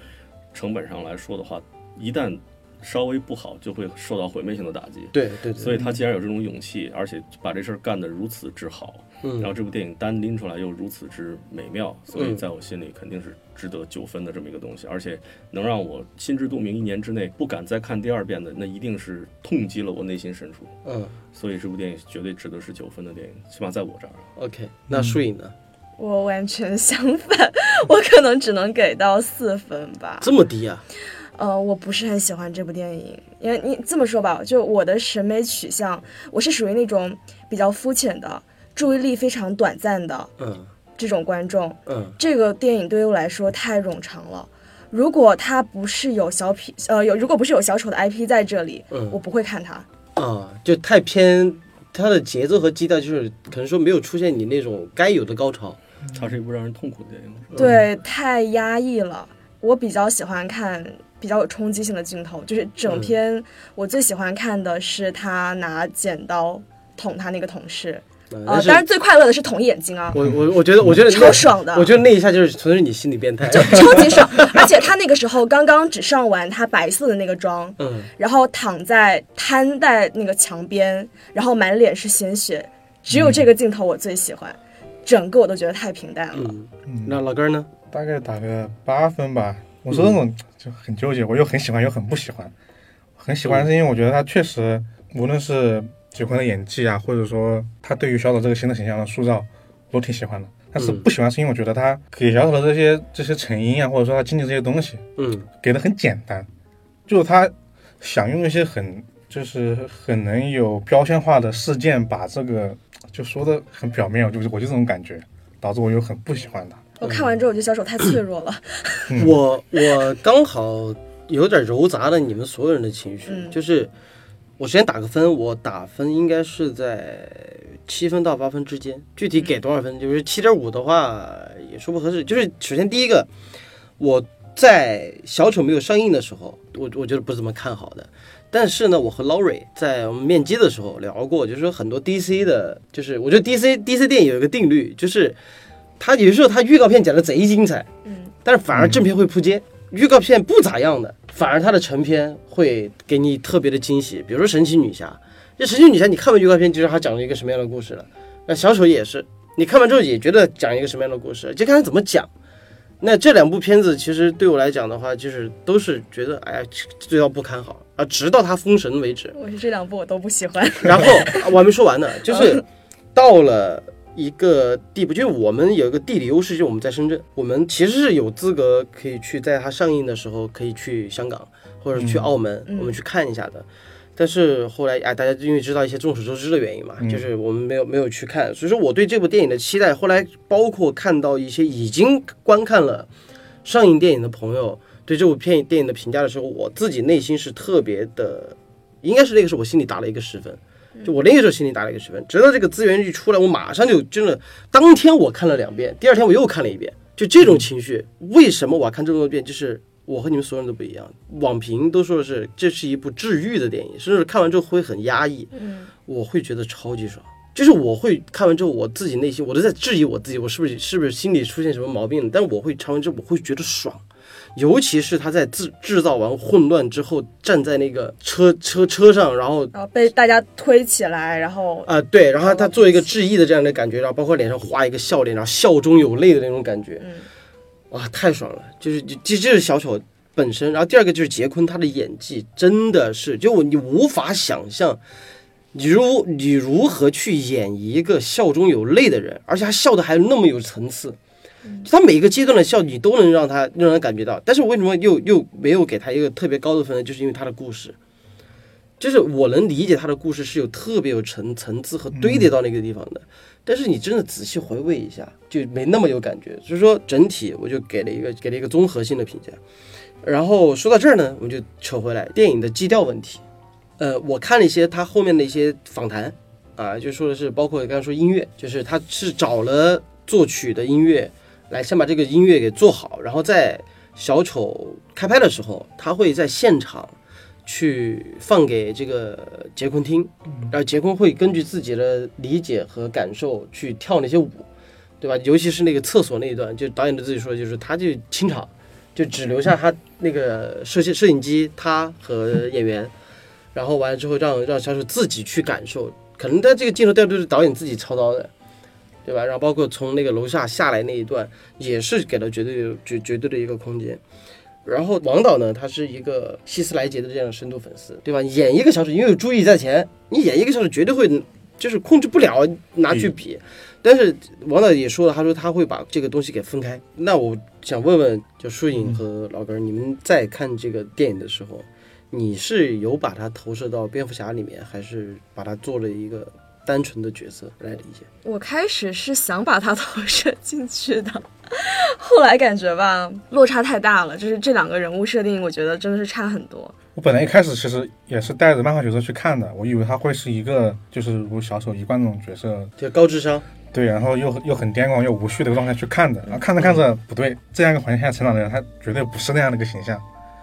成本上来说的话，一旦稍微不好，就会受到毁灭性的打击。对对，所以他既然有这种勇气，而且把这事儿干得如此之好，嗯，然后这部电影单拎出来又如此之美妙，所以在我心里肯定是值得九分的这么一个东西，而且能让我心知肚明，一年之内不敢再看第二遍的，那一定是痛击了我内心深处。嗯，所以这部电影绝对值得是九分的电影，起码在我这儿。OK，那树影呢？我完全相反，我可能只能给到四分吧。这么低啊？呃，我不是很喜欢这部电影，因为你这么说吧，就我的审美取向，我是属于那种比较肤浅的，注意力非常短暂的嗯这种观众。嗯这个电影对于我来说太冗长了。如果他不是有小品，呃，有如果不是有小丑的 IP 在这里，嗯我不会看他。啊，就太偏，它的节奏和基调就是可能说没有出现你那种该有的高潮。它是一部让人痛苦的电影。对，太压抑了。我比较喜欢看比较有冲击性的镜头，就是整篇我最喜欢看的是他拿剪刀捅他那个同事，呃，嗯但是当然最快乐的是捅眼睛啊，我我我觉得我觉得超爽的我觉得那一下就是纯是你心理变态。就超级爽。而且他那个时候刚刚只上完他白色的那个妆，嗯然后躺在瘫在那个墙边，然后满脸是鲜血，只有这个镜头我最喜欢，整个我都觉得太平淡了。嗯，那老根儿呢？大概打个八分吧。我是那种就很纠结，我又很喜欢又很不喜欢。很喜欢是因为我觉得他确实，无论是杰昆的演技啊，或者说他对于小丑这个新的形象的塑造，我都挺喜欢的。但是嗯不喜欢是因为我觉得他给小丑的这些这些成因啊，或者说他经历这些东西，嗯给的很简单，就是他想用一些很就是很能有标签化的事件，把这个就说的很表面，我就我就这种感觉，导致我又很不喜欢他。我看完之后，我觉得小丑太脆弱了。嗯我我刚好有点揉杂了你们所有人的情绪，嗯就是我先打个分，我打分应该是在七分到八分之间，具体给多少分，就是七点五的话也说不合适。就是首先第一个，我在小丑没有上映的时候，我我觉得不怎么看好的。但是呢，我和 Laurie 在我们面基的时候聊过，就是说很多 DC 的，就是我觉得 DC DC 电影有一个定律，就是它有时候它预告片讲的贼精彩，嗯，但是反而正片会扑街。预告片不咋样的，反而它的成片会给你特别的惊喜。比如说神奇女侠，这神奇女侠你看完预告片就知道她讲了一个什么样的故事了。那小丑也是，你看完之后也觉得讲一个什么样的故事，就看他怎么讲。那这两部片子其实对我来讲的话，就是都是觉得哎呀最要不堪好啊，直到它封神为止。我是这两部我都不喜欢。然后 啊我还没说完呢，就是到了一个地步，就是我们有一个地理优势，就是我们在深圳，我们其实是有资格可以去在它上映的时候可以去香港或者去澳门，嗯我们去看一下的。但是后来哎，大家因为知道一些众所周知的原因嘛，嗯就是我们没有没有去看，所以说我对这部电影的期待，后来包括看到一些已经观看了上映电影的朋友对这部片电影的评价的时候，我自己内心是特别的，应该是那个时候我心里打了一个十分。就我那个时候心里打了一个十分，直到这个资源一出来，我马上就真的，当天我看了两遍，第二天我又看了一遍，就这种情绪，为什么我要看这么多遍？就是我和你们所有人都不一样，网评都说的是这是一部治愈的电影，甚至看完之后会很压抑，嗯，我会觉得超级爽。就是我会看完之后，我自己内心我都在质疑我自己，我是不是是不是心里出现什么毛病了？但我会看完之后，我会觉得爽，尤其是他在制制造完混乱之后，站在那个车车车上，然后然后被大家推起来，然后啊、对，然后他做一个致意的这样的感觉，然后包括脸上画一个笑脸，然后笑中有泪的那种感觉，嗯哇，太爽了！就是这这这是小丑本身，然后第二个就是杰昆他的演技真的是，就我你无法想象，你如你如何去演一个笑中有泪的人，而且他笑的还那么有层次。就他每一个阶段的笑，你都能让他让人感觉到，但是我为什么又又没有给他一个特别高的分呢？就是因为他的故事，就是我能理解他的故事是有特别有层层次和堆叠到那个地方的，但是你真的仔细回味一下，就没那么有感觉。所以说整体我就给了一个给了一个综合性的评价。然后说到这儿呢，我们就扯回来电影的基调问题。呃，我看了一些他后面的一些访谈，啊，就说的是包括刚才说音乐，就是他是找了作曲的音乐来先把这个音乐给做好，然后在小丑开拍的时候，他会在现场去放给这个杰昆听，然后杰昆会根据自己的理解和感受去跳那些舞，对吧？尤其是那个厕所那一段，就导演的自己说，就是他就清场，就只留下他那个摄摄影机，他和演员，然后完了之后让让小丑自己去感受，可能他这个镜头调度是导演自己操刀的。对吧？然后包括从那个楼下下来那一段，也是给了绝对绝绝对的一个空间。然后王导呢，他是一个希斯莱杰的这样的深度粉丝，对吧？演一个小时，因为有注意在前，你演一个小时绝对会就是控制不了拿去比。但是王导也说了，他说他会把这个东西给分开。那我想问问，就舒影和老根儿，你们在看这个电影的时候，你是有把它投射到蝙蝠侠里面，还是把它做了一个单纯的角色来理解？我开始是想把他 投射进去的，后来感觉吧落差太大了，就是这两个人物设定，我觉得真的是差很多。我本来一开始其实也是带着漫画角色去看的，我以为他会是一个就是如小丑一贯那种角色，就高智商，对，然后又又很癫狂又无序的一个状态去看的，然后看着看着不对，这样一个环境下成长的人，他绝对不是那样的一个形象，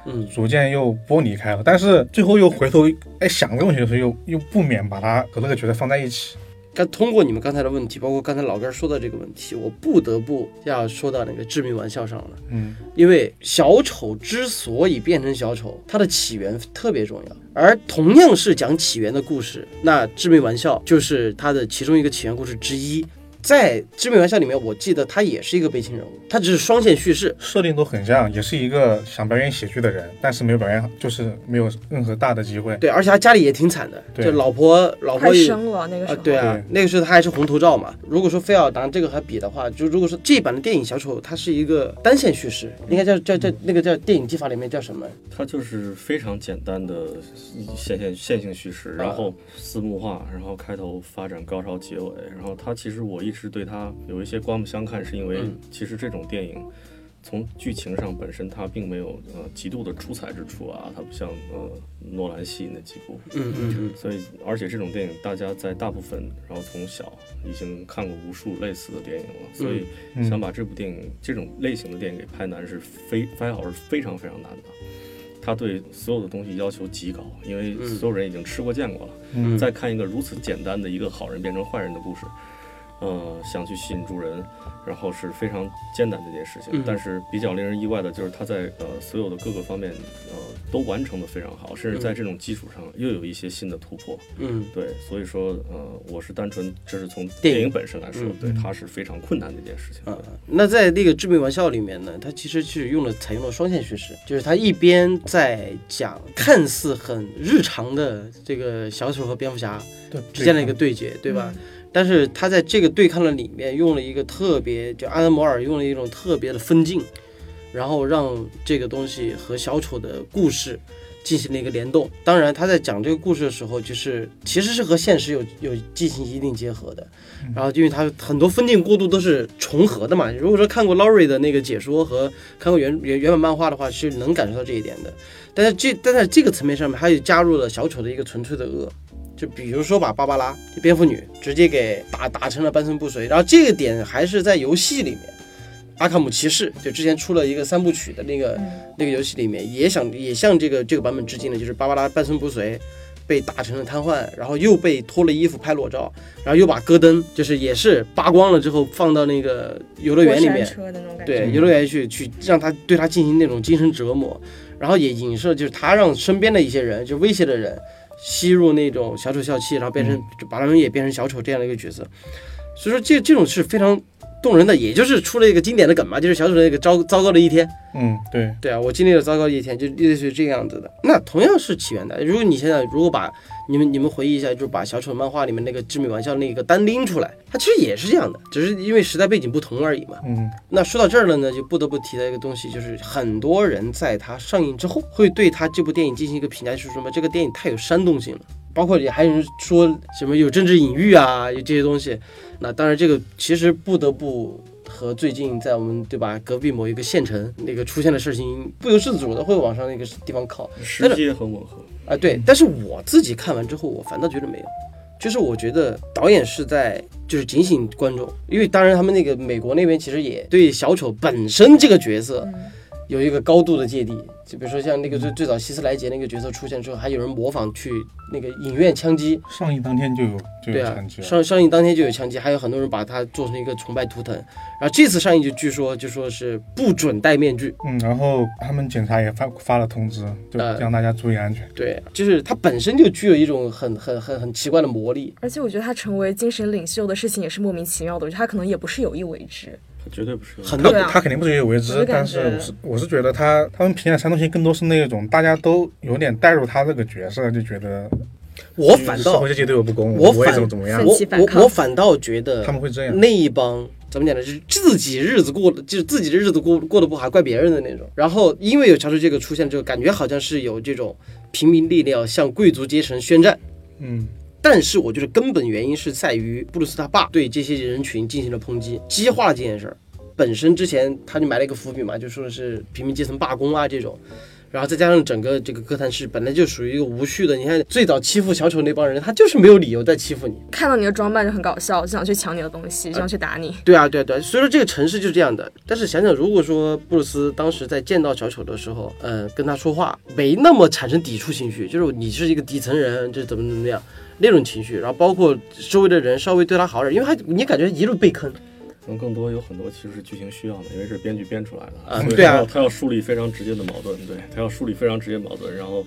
嗯，逐渐又剥离开了，但是最后又回头哎想这个问题的时候，又又不免把它和那个角色放在一起，但通过你们刚才的问题，包括刚才老哥儿说的这个问题，我不得不要说到那个致命玩笑上了。嗯，因为小丑之所以变成小丑，它的起源特别重要。而同样是讲起源的故事，那致命玩笑就是它的其中一个起源故事之一。在致命玩笑里面，我记得他也是一个悲情人物，他只是双线叙事。设定都很像，也是一个想表演喜剧的人，但是没有表演好，就是没有任何大的机会。对，而且他家里也挺惨的，对就老婆老婆也生了那个时啊候，，对啊对，那个时候他还是红头罩嘛。如果说非要拿这个和比的话，就如果说这版的电影小丑，它是一个单线叙事，应该叫叫叫那个叫电影技法里面叫什么？它就是非常简单的线线线性叙事，然后四幕化，然后开头发展高潮结尾，然后它其实我一直对它有一些刮目相看，是因为嗯其实这种电影。从剧情上本身，它并没有呃极度的出彩之处啊，它不像呃诺兰系那几部，嗯嗯嗯，所以而且这种电影大家在大部分，然后从小已经看过无数类似的电影了，所以嗯想把这部电影这种类型的电影给拍难是非拍好是非常非常难的。他对所有的东西要求极高，因为嗯所有人已经吃过见过了。嗯再看一个如此简单的一个好人变成坏人的故事，呃，想去吸引住人，然后是非常艰难的一件事情。嗯但是比较令人意外的就是他在呃所有的各个方面呃都完成的非常好，甚至在这种基础上又有一些新的突破。嗯对，所以说呃，我是单纯这是从电影本身来说，嗯对它是非常困难的一件事情。啊，那在那个《致命玩笑》里面呢，它其实是用了采用了双线叙事，就是它一边在讲看似很日常的这个小丑和蝙蝠侠之间的一个对决，对吧？嗯但是他在这个对抗的里面用了一个特别，就阿德摩尔用了一种特别的分镜，然后让这个东西和小丑的故事进行了一个联动。当然，他在讲这个故事的时候，就是其实是和现实有有进行一定结合的。然后，因为他很多分镜过渡都是重合的嘛。如果说看过 Laurie 的那个解说和看过原原原本漫画的话，是能感受到这一点的。但是这但在这个层面上面，他又加入了小丑的一个纯粹的恶。就比如说把芭芭拉就蝙蝠女直接给打打成了半身不遂，然后这个点还是在游戏里面，阿卡姆骑士就之前出了一个三部曲的那个、那个游戏里面也想也向这个这个版本致敬的，就是芭芭拉半身不遂。被打成了瘫痪，然后又被脱了衣服拍裸照，然后又把戈登就是也是扒光了之后放到那个游乐园里面。对，游乐园去去让他对他进行那种精神折磨，然后也影射就是他让身边的一些人，就威胁的人，吸入那种小丑笑气，然后变成、就把他们也变成小丑这样的一个角色。所以说这这种是非常动人的，也就是出了一个经典的梗嘛，就是小丑的那个糟糟糕的一天。嗯，对，对啊，我经历了糟糕的一天，就类似于这个样子的。那同样是起源的，如果你现在如果把你们你们回忆一下，就是把小丑漫画里面那个致命玩笑那个单拎出来，它其实也是这样的，只是因为时代背景不同而已嘛。嗯那说到这儿了呢，就不得不提到一个东西，就是很多人在它上映之后，会对它这部电影进行一个评价，就是什么这个电影太有煽动性了，包括也还有人说什么有政治隐喻啊，有这些东西。那当然，这个其实不得不和最近在我们对吧隔壁某一个县城那个出现的事情不由自主的会往上那个地方靠时机也很吻合。啊。对，但是我自己看完之后，我反倒觉得没有。就是我觉得导演是在就是警醒观众，因为当然他们那个美国那边其实也对小丑本身这个角色有一个高度的芥蒂，就比如说像那个最最早希斯莱杰那个角色出现之后，还有人模仿去那个影院枪击，上映当天就有就对啊有枪击，了，上上映当天就有枪击，还有很多人把它做成一个崇拜图腾。然后这次上映就据说就说是不准戴面具，嗯，然后他们警察也发发了通知，就呃让大家注意安全。对，就是它本身就具有一种很很很很奇怪的魔力。而且我觉得他成为精神领袖的事情也是莫名其妙的，我觉得他可能也不是有意为之。它绝对不是很多他对啊他肯定不是有意为之但是我是我是觉得他他们评价煽动性更多是那种大家都有点带入他这个角色，就觉得我反倒社会阶级对我不公，我反我怎么怎么样，我我起反抗我反倒觉得他们会这样。那一帮怎么讲呢？就是自己日子过的，就是自己的日子过过得不好，还怪别人的那种。然后因为有乔治这个出现之后，感觉好像是有这种平民力量向贵族阶层宣战。嗯，但是我觉得根本原因是在于布鲁斯他爸对这些人群进行了抨击，激化了这件事儿。本身之前他就埋了一个伏笔嘛，就说是平民阶层罢工啊这种，然后再加上整个这个哥谭市本来就属于一个无序的，你看最早欺负小丑那帮人，他就是没有理由在欺负你。看到你的装扮就很搞笑，就想去抢你的东西，就想去打你。对啊，对啊，对啊，所以说这个城市就是这样的。但是想想，如果说布鲁斯当时在见到小丑的时候，呃，跟他说话没那么产生抵触情绪，就是你是一个底层人，就怎么怎么样那种情绪，然后包括周围的人稍微对他好点，因为他你感觉一路被坑，可能更多有很多其实是剧情需要的，因为是编剧编出来的，啊所以对啊他要他要树立非常直接的矛盾，对他要树立非常直接矛盾，然后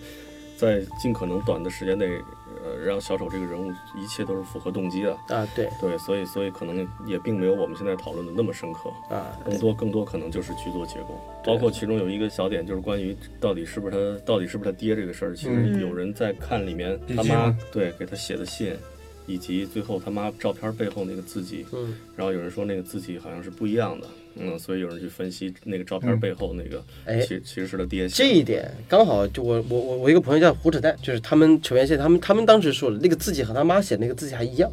在尽可能短的时间内，呃，让小丑这个人物一切都是符合动机的，啊，对对，所以所以可能也并没有我们现在讨论的那么深刻，啊，更多更多可能就是剧作结构，包括其中有一个小点就是关于到底是不是他到底是不是他爹这个事儿，其实嗯有人在看里面他妈对给他写的信。以及最后他妈照片背后那个字迹，嗯，然后有人说那个字迹好像是不一样的，嗯，所以有人去分析那个照片背后那个，哎其其实是他爹写的。这一点刚好就我我我我一个朋友叫胡扯淡，就是他们球员线，他们他们当时说的那个字迹和他妈写的那个字迹还一样，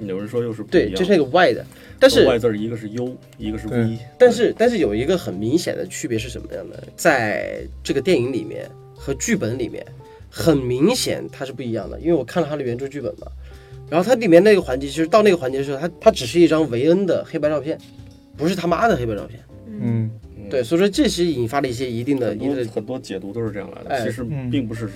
有人说又是不一对，样，这是那个 Y 的，但是外字儿一个是 U，一个是 V，但是但是有一个很明显的区别是什么样的？在这个电影里面和剧本里面，很明显它是不一样的，因为我看了他的原著剧本嘛。然后它里面那个环节，其实到那个环节的时候，它它只是一张维恩的黑白照片，不是他妈的黑白照片。嗯，嗯，对，所以说这是引发了一些一定的、很多一定的很多解读都是这样来的，哎。其实嗯。并不是是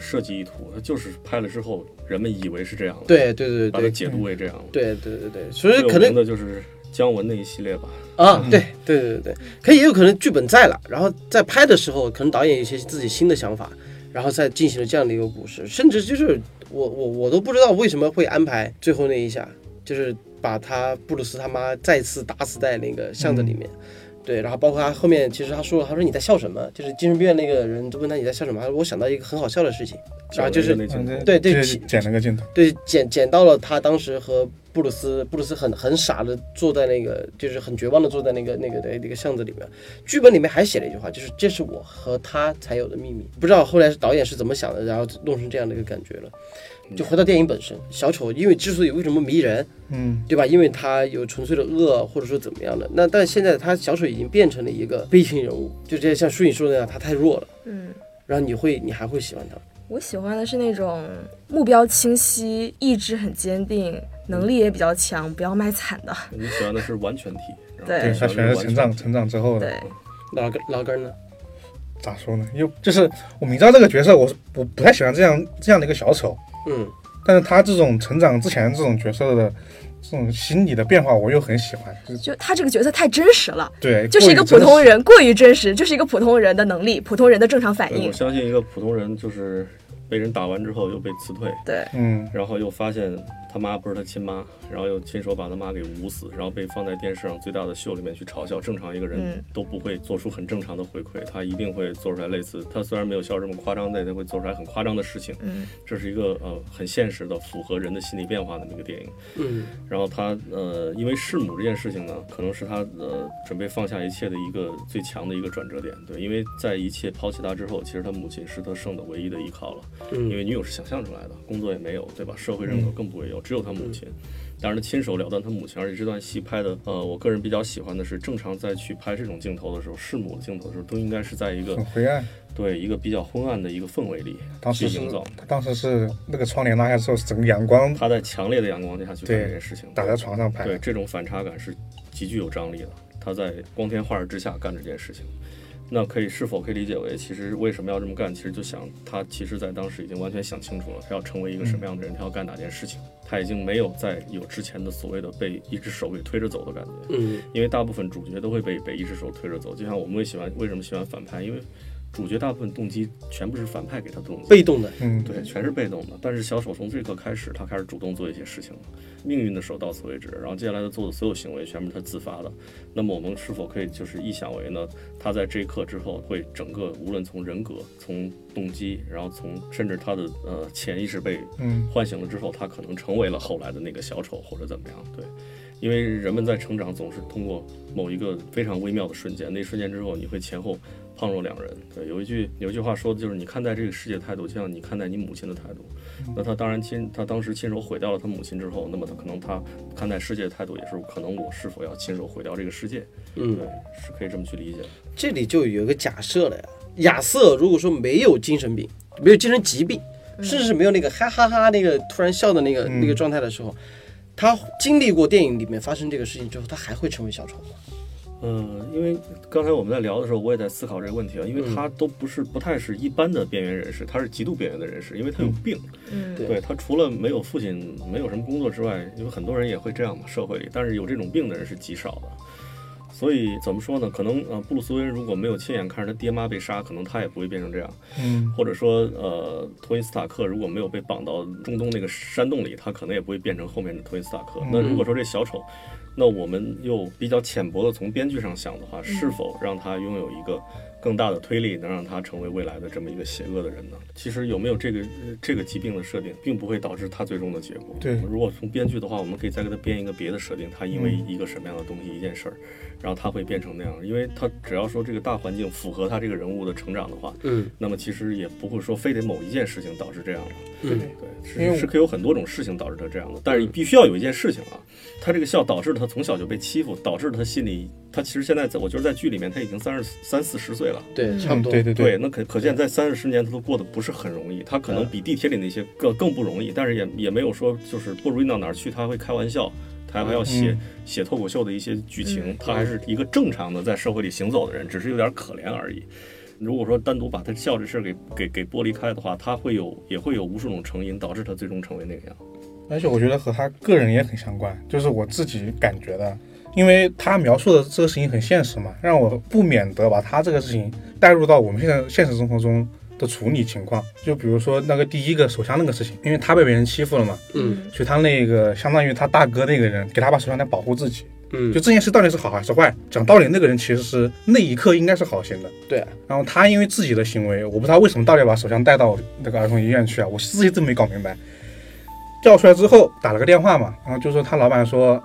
设计意图，它就是拍了之后人们以为是这样的，，对对对对。把它解读为这样的。对对对对，所以可能的就是姜文那一系列吧，啊，对对对对对，可也有可能剧本在了，然后在拍的时候，可能导演有一些自己新的想法，然后再进行了这样的一个故事，甚至就是我我我都不知道为什么会安排最后那一下，就是把他布鲁斯他妈再次打死在那个巷子里面。对，然后包括他后面，其实他说了，他说你在笑什么？就是精神病院那个人就问他你在笑什么？他说我想到一个很好笑的事情，然后就是对对就是剪了个镜头，对，剪剪到了他当时和布鲁斯，布鲁斯很很傻的坐在那个，就是很绝望的坐在那个那个的那个巷子里面。剧本里面还写了一句话，就是这是我和他才有的秘密。不知道后来是导演是怎么想的，然后弄成这样的一个感觉了。就回到电影本身，小丑因为之所以为什么迷人，嗯，对吧？因为他有纯粹的恶，或者说怎么样的。那但现在他小丑已经变成了一个悲情人物，就这像舒颖说的那样，他太弱了。嗯，然后你会，你还会喜欢他？我喜欢的是那种目标清晰、意志很坚定、能力也比较强、不要卖惨的。你喜欢的是完全体，然后对对他喜欢的是成长成长之后的，对，老根老根呢？咋说呢？又就是我明知道这个角色，我是我不太喜欢这样这样的一个小丑，嗯，但是他这种成长之前这种角色的这种心理的变化，我又很喜欢，就是就他这个角色太真实了，对，就是一个普通，人，过于真实，就是一个普通人的能力，普通人的正常反应我。相信一个普通人就是被人打完之后又被辞退，对，嗯，然后又发现他妈不是他亲妈，然后又亲手把他妈给捂死，然后被放在电视上最大的秀里面去嘲笑。正常一个人嗯都不会做出很正常的回馈，他一定会做出来类似，他虽然没有笑这么夸张，但他会做出来很夸张的事情。嗯，这是一个呃很现实的、符合人的心理变化的那个电影。嗯然后他呃，因为弑母这件事情呢，可能是他呃准备放下一切的一个最强的一个转折点。对，因为在一切抛弃他之后，其实他母亲是他剩的唯一的依靠了。因嗯为女友是想象出来的，工作也没有，对吧？社会认可更不会有，只有他母亲。当然，他亲手了断他母亲，而且这段戏拍的，呃，我个人比较喜欢的是，正常在去拍这种镜头的时候，弑母的镜头的时候，都应该是在一个很灰暗。对一个比较昏暗的一个氛围里当时是去营造。他当时是那个窗帘拉下之后，整个阳光他在强烈的阳光下去干这件事情，打在床上拍，对，这种反差感是极具有张力的。他在光天化日之下干这件事情，那可以是否可以理解为，其实为什么要这么干？其实就想他其实在当时已经完全想清楚了，他要成为一个什么样的人，他要干哪件事情。他已经没有再有之前的所谓的被一只手给推着走的感觉，嗯因为大部分主角都会被被一只手推着走。就像我们会喜欢为什么喜欢反派，因为主角大部分动机全部是反派给他动机，被动的，嗯，对，全是被动的。但是小丑从这一刻开始，他开始主动做一些事情了。命运的手到此为止，然后接下来他做的所有行为全部是他自发的。那么我们是否可以就是臆想为呢？他在这一刻之后，会整个无论从人格、从动机，然后从甚至他的呃潜意识被嗯唤醒了之后，他可能成为了后来的那个小丑或者怎么样？对，因为人们在成长总是通过某一个非常微妙的瞬间，那一瞬间之后，你会前后判若两人。对，有一句有一句话说的就是你看待这个世界的态度，就像你看待你母亲的态度。那他当然亲，他当时亲手毁掉了他母亲之后，那么他可能他看待世界的态度也是可能我是否要亲手毁掉这个世界？嗯对，，是可以这么去理解的。这里就有一个假设了呀。亚瑟如果说没有精神病，没有精神疾病，甚至是没有那个哈哈哈那个突然笑的那个、嗯那个状态的时候，他经历过电影里面发生这个事情之后，他还会成为小丑吗？嗯，因为刚才我们在聊的时候，我也在思考这个问题啊，因为他都不是不太是一般的边缘人士，他是极度边缘的人士，因为他有病。嗯，对对他除了没有父亲，没有什么工作之外，因为很多人也会这样嘛，社会里，但是有这种病的人是极少的。所以怎么说呢？可能呃，布鲁斯威恩如果没有亲眼看着他爹妈被杀，可能他也不会变成这样。嗯或者说，呃，托尼斯塔克如果没有被绑到中东那个山洞里，他可能也不会变成后面的托尼斯塔克。那如果说这小丑，那我们又比较浅薄的从编剧上想的话，是否让他拥有一个更大的推力，能让他成为未来的这么一个邪恶的人呢？其实有没有这个呃这个疾病的设定，并不会导致他最终的结果。对如果从编剧的话，我们可以再给他编一个别的设定，他因为一个什么样的东西、一件事儿，然后他会变成那样，因为他只要说这个大环境符合他这个人物的成长的话，嗯。那么其实也不会说非得某一件事情导致这样的，嗯。对，是是可以有很多种事情导致他这样的，但是你必须要有一件事情啊，他这个笑导致了他从小就被欺负，导致了他心里，他其实现在在我觉得在剧里面他已经三十三四十岁了。对，差不多。对对对，那可可见在三十年他都过得不是很容易，他可能比地铁里那些更更不容易，但是也也没有说就是不容易到哪儿去，他会开玩笑，他还要写、嗯写脱口秀的一些剧情嗯，他还是一个正常的在社会里行走的人，只是有点可怜而已。如果说单独把他笑这事儿给给给剥离开的话，他会有也会有无数种成因导致他最终成为那个样。而且我觉得和他个人也很相关，就是我自己感觉的，因为他描述的这个事情很现实嘛，让我不免得把他这个事情带入到我们现在现实生活中的处理情况。就比如说那个第一个手枪那个事情，因为他被别人欺负了嘛，嗯所以他那个相当于他大哥那个人给他把手枪来保护自己。嗯就，这件事到底是好还是坏？讲道理，那个人其实是那一刻应该是好心的。对啊，然后他因为自己的行为，我不知道为什么到底要把手枪带到那个儿童医院去啊，我自己真没搞明白。叫出来之后打了个电话嘛，然后就说他老板说，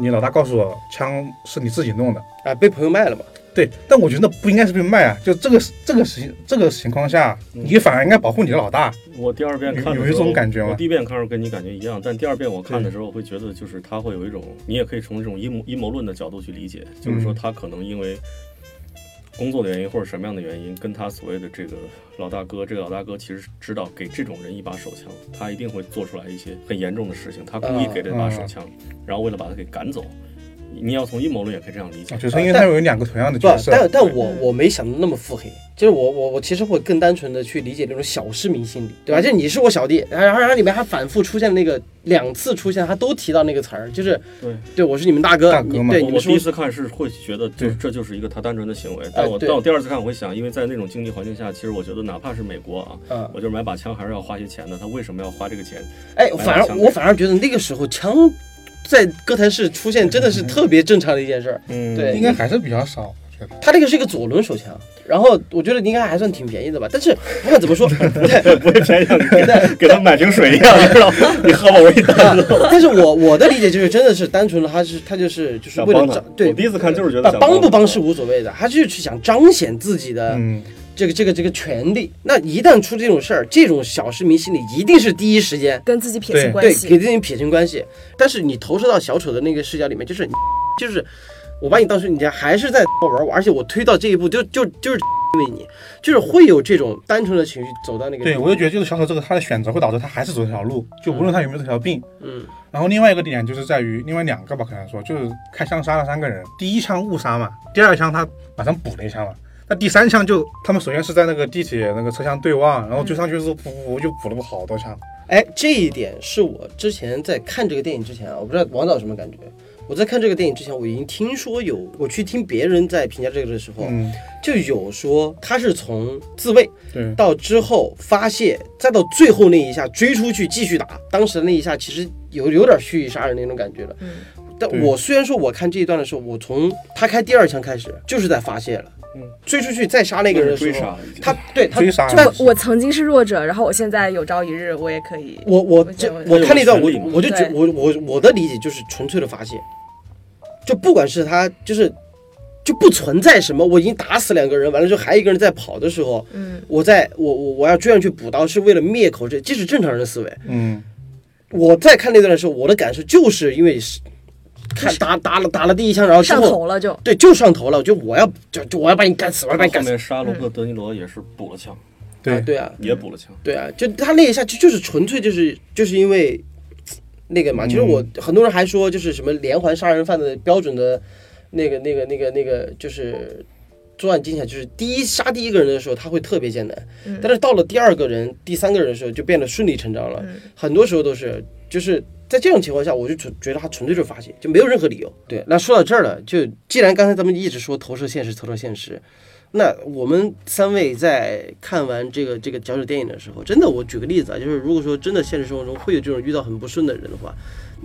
你老大告诉我枪是你自己弄的，啊，被朋友卖了嘛，对，但我觉得那不应该是被卖啊，就这个这个情这个情况下，你反而应该保护你的老大。我第二遍看有有一种感觉吗我第一遍看的时候跟你感觉一样，但第二遍我看的时候，我会觉得就是他会有一种，你也可以从这种阴谋阴谋论的角度去理解，就是说他可能因为工作的原因或者什么样的原因，跟他所谓的这个老大哥，这个老大哥其实是知道给这种人一把手枪，他一定会做出来一些很严重的事情，他故意给这把手枪，然后为了把他给赶走。你要从阴谋论也可以这样理解啊，就是因为他有两个同样的不角，色，但但我嗯我没想的那么腹黑，就是我我我其实会更单纯的去理解那种小市民心理，对吧？就你是我小弟，然后然后里面还反复出现那个两次出现，他都提到那个词儿，就是对对我是你们大哥，大哥嘛对你们我我第一次看是会觉得，就对这就是一个他单纯的行为。但我对但我第二次看，我会想，因为在那种经济环境下，其实我觉得哪怕是美国啊，啊，我就是买把枪还是要花些钱的。他为什么要花这个钱？哎，反而我反而觉得那个时候枪在歌坛市出现真的是特别正常的一件事儿。嗯对应该还是比较少，我觉得。他这个是一个左轮手枪，然后我觉得应该还算挺便宜的吧。但是不管怎么说，对 不会便宜给他给他买瓶水一样，你知道吗？你喝吧，我给你带走。但是我我的理解就是，真的是单纯的，他是他就是就是为了想帮他彰，对我第一次看就是觉得帮不帮是无所谓的，他就是去想彰显自己的嗯，这个这个这个权利。那一旦出这种事儿，这种小市民心里一定是第一时间跟自己撇对对清关系。给自己撇清关系。但是你投射到小丑的那个视角里面，就是就是我把你当成你家，还是在玩我，而且我推到这一步就就就是因 为你，就是会有这种单纯的情绪走到那个对，我就觉得就是小丑这个他的选择会导致他还是走这条路，就无论他有没有这条病。嗯然后另外一个点就是在于另外两个吧，可能说就是开枪杀了三个人，第一枪误杀嘛，第二枪他马上补了一枪嘛。那第三枪就他们首先是在那个地铁那个车厢对望，然后追上去之后，噗噗噗就补了好多枪。哎，这一点是我之前在看这个电影之前啊，我不知道王导什么感觉。我在看这个电影之前，我已经听说有，我去听别人在评价这个的时候，嗯，就有说他是从自卫对，到之后发泄，再到最后那一下追出去继续打，当时的那一下其实有有点蓄意杀人那种感觉了。嗯，但我虽然说我看这一段的时候，我从他开第二枪开始就是在发泄了，嗯，追出去再杀那个人的时候。他对他追杀但我我曾经是弱者，然后我现在有朝一日我也可以。我我这我我看那段我我就觉我我我的理解就是纯粹的发泄，就不管是他就是就不存在什么我已经打死两个人，完了之后还有一个人在跑的时候，嗯，我在我我我要追上去补刀是为了灭口，这这是正常人的思维。嗯，我在看那段的时候，我的感受就是因为是看打打了打了第一枪，然后之上后头了就。对就上头了，就我要就就我要把你干死，我要把你后干死。后面杀罗伯特·德尼罗也是补了枪，对啊，对啊，也补了枪。对啊，就他那一下就就是纯粹就是就是因为那个嘛，嗯其实我很多人还说就是什么连环杀人犯的标准的那个那个那个那个就是作案技巧，就是第一杀第一个人的时候他会特别艰难，嗯但是到了第二个人、第三个人的时候就变得顺理成章了，嗯很多时候都是就是。在这种情况下，我就纯觉得他纯粹就是发泄，就没有任何理由。对，那说到这儿了，就既然刚才咱们一直说投射现实，投射现实，那我们三位在看完这个这个脚趾电影的时候，真的，我举个例子啊，就是如果说真的现实生活中会有这种遇到很不顺的人的话，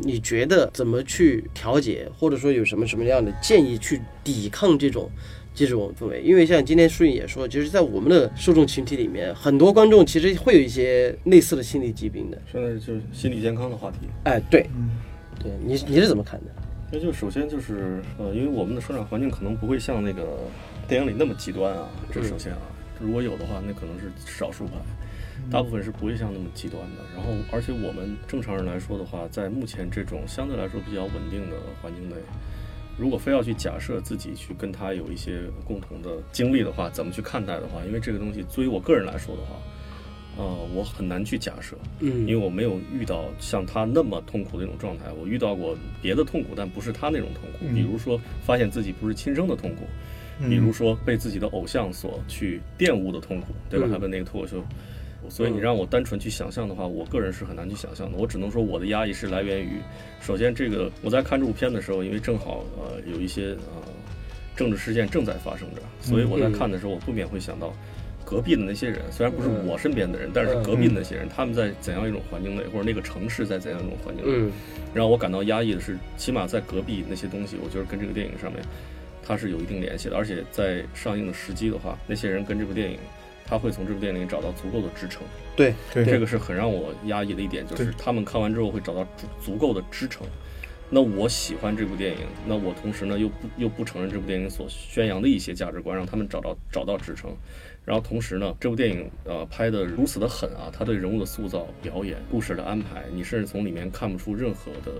你觉得怎么去调节，或者说有什么什么样的建议去抵抗这种这种氛围？因为像今天舒颖也说，就是在我们的受众群体里面，很多观众其实会有一些类似的心理疾病的。现在就是心理健康的话题。哎，对，对你你是怎么看的？那就首先就是呃，因为我们的生长环境可能不会像那个电影里那么极端啊，这是首先啊，如果有的话，那可能是少数派，大部分是不会像那么极端的。然后，而且我们正常人来说的话，在目前这种相对来说比较稳定的环境内，如果非要去假设自己去跟他有一些共同的经历的话，怎么去看待的话，因为这个东西，作为我个人来说的话，呃，我很难去假设，嗯，因为我没有遇到像他那么痛苦的一种状态。我遇到过别的痛苦，但不是他那种痛苦，嗯比如说发现自己不是亲生的痛苦，嗯比如说被自己的偶像所去玷污的痛苦，对吧？嗯他的那个脱口秀。所以你让我单纯去想象的话，我个人是很难去想象的。我只能说我的压抑是来源于，首先这个我在看这部片的时候，因为正好呃有一些呃政治事件正在发生着，所以我在看的时候，我不免会想到隔壁的那些人，虽然不是我身边的人，但是隔壁的那些人，他们在怎样一种环境内，或者那个城市在怎样一种环境内，嗯。让我感到压抑的是，起码在隔壁那些东西，我觉得跟这个电影上面它是有一定联系的，而且在上映的时机的话，那些人跟这部电影，他会从这部电影里找到足够的支撑，对对。这个是很让我压抑的一点，就是他们看完之后会找到足足够的支撑。那我喜欢这部电影，那我同时呢又不又不承认这部电影所宣扬的一些价值观，让他们找到找到支撑。然后同时呢，这部电影呃拍的如此的狠啊，他对人物的塑造、表演、故事的安排，你甚至从里面看不出任何的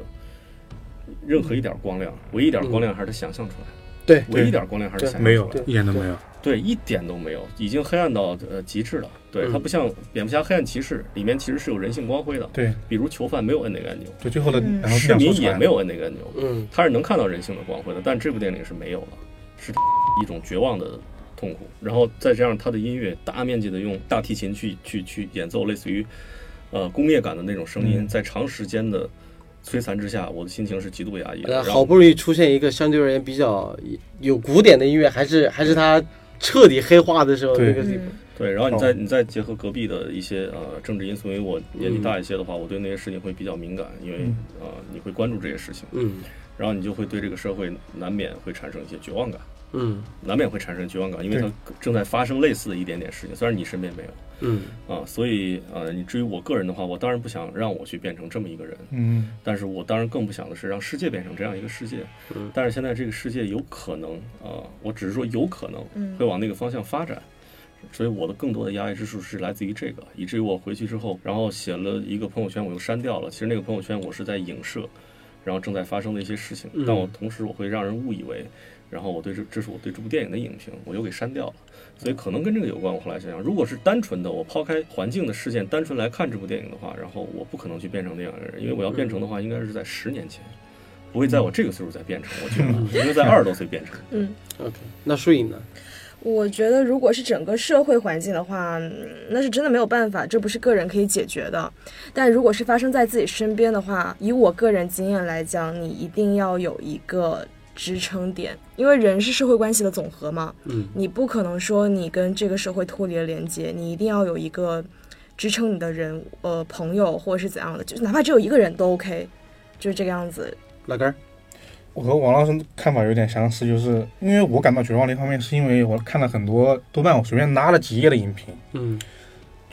任何一点光亮，唯一一点光亮还是他想象出来的，对唯一一点光亮还是对。想象没有出来的，一点都没有。对，一点都没有，已经黑暗到呃极致了。对，嗯它不像蝙蝠侠黑暗骑士里面其实是有人性光辉的，对比如囚犯没有摁那个按钮，对，最后的嗯然后市民也没有摁那个按钮，嗯他是能看到人性的光辉的，但这部电影是没有了，是一种绝望的痛苦。然后再加上他的音乐大面积的用大提琴去去去演奏，类似于呃工业感的那种声音，嗯在长时间的摧残之下，我的心情是极度压抑的。呃，然后好不容易出现一个相对而言比较有古典的音乐，还是还是他彻底黑化的时候，对。那个嗯。对，然后你哦再你再结合隔壁的一些呃政治因素，因为我年纪大一些的话，我对那些事情会比较敏感，因为嗯。呃你会关注这些事情，嗯。然后你就会对这个社会难免会产生一些绝望感，嗯。难免会产生绝望感，因为它正在发生类似的一点点事情，虽然你身边没有嗯啊，所以呃，你至于我个人的话，我当然不想让我去变成这么一个人，嗯但是我当然更不想的是让世界变成这样一个世界。嗯但是现在这个世界有可能啊、呃我只是说有可能嗯会往那个方向发展。所以我的更多的压抑之处是来自于这个，以至于我回去之后，然后写了一个朋友圈，我又删掉了。其实那个朋友圈我是在影射，然后正在发生的一些事情，嗯但我同时我会让人误以为，然后我对这这是我对这部电影的影评，我又给删掉了。所以可能跟这个有关。我后来想想，如果是单纯的我抛开环境的事件，单纯来看这部电影的话，然后我不可能去变成那样的人，因为我要变成的话，应该是在十年前，不会在我这个岁数再变成。我觉得，因为在二十多岁变成。嗯，，OK，那树影呢？我觉得如果是整个社会环境的话，嗯那是真的没有办法，这不是个人可以解决的。但如果是发生在自己身边的话，以我个人经验来讲，你一定要有一个支撑点，因为人是社会关系的总和嘛。嗯。你不可能说你跟这个社会脱离了连接，你一定要有一个支撑你的人，呃，朋友或者是怎样的，就哪怕只有一个人都 OK，就是这个样子。老根儿，我和王老师看法有点相似，就是因为我感到绝望的一方面，是因为我看了很多豆瓣，我随便拉了几页的影评，嗯。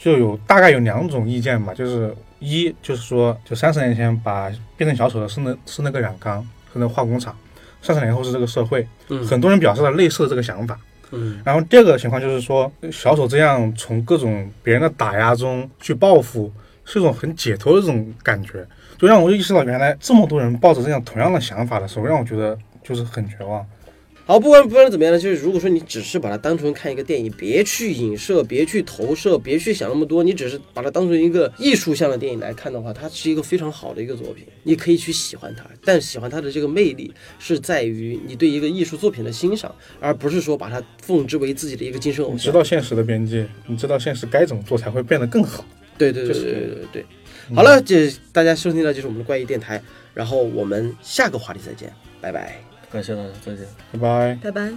就有大概有两种意见吧，就是一就是说，就三十年前把变成小丑的是那是那个染缸，是那个化工厂，三十年后是这个社会，嗯很多人表示了类似的这个想法。嗯然后第二个情况就是说，小丑这样从各种别人的打压中去报复，是一种很解脱的这种感觉，就让我意识到原来这么多人抱着这样同样的想法的时候，让我觉得就是很绝望。好，不管不管怎么样呢，就是如果说你只是把它当成看一个电影，别去影射，别去投射，别去想那么多，你只是把它当成一个艺术向的电影来看的话，它是一个非常好的一个作品，你可以去喜欢它，但喜欢它的这个魅力是在于你对一个艺术作品的欣赏，而不是说把它奉之为自己的一个精神偶你知。道现实的边界，你知道现实该怎么做才会变得更好。对对对对对对。好了，这大家收听的就是我们的怪异电台，然后我们下个话题再见，拜拜。感谢大家，再见。拜拜。拜拜。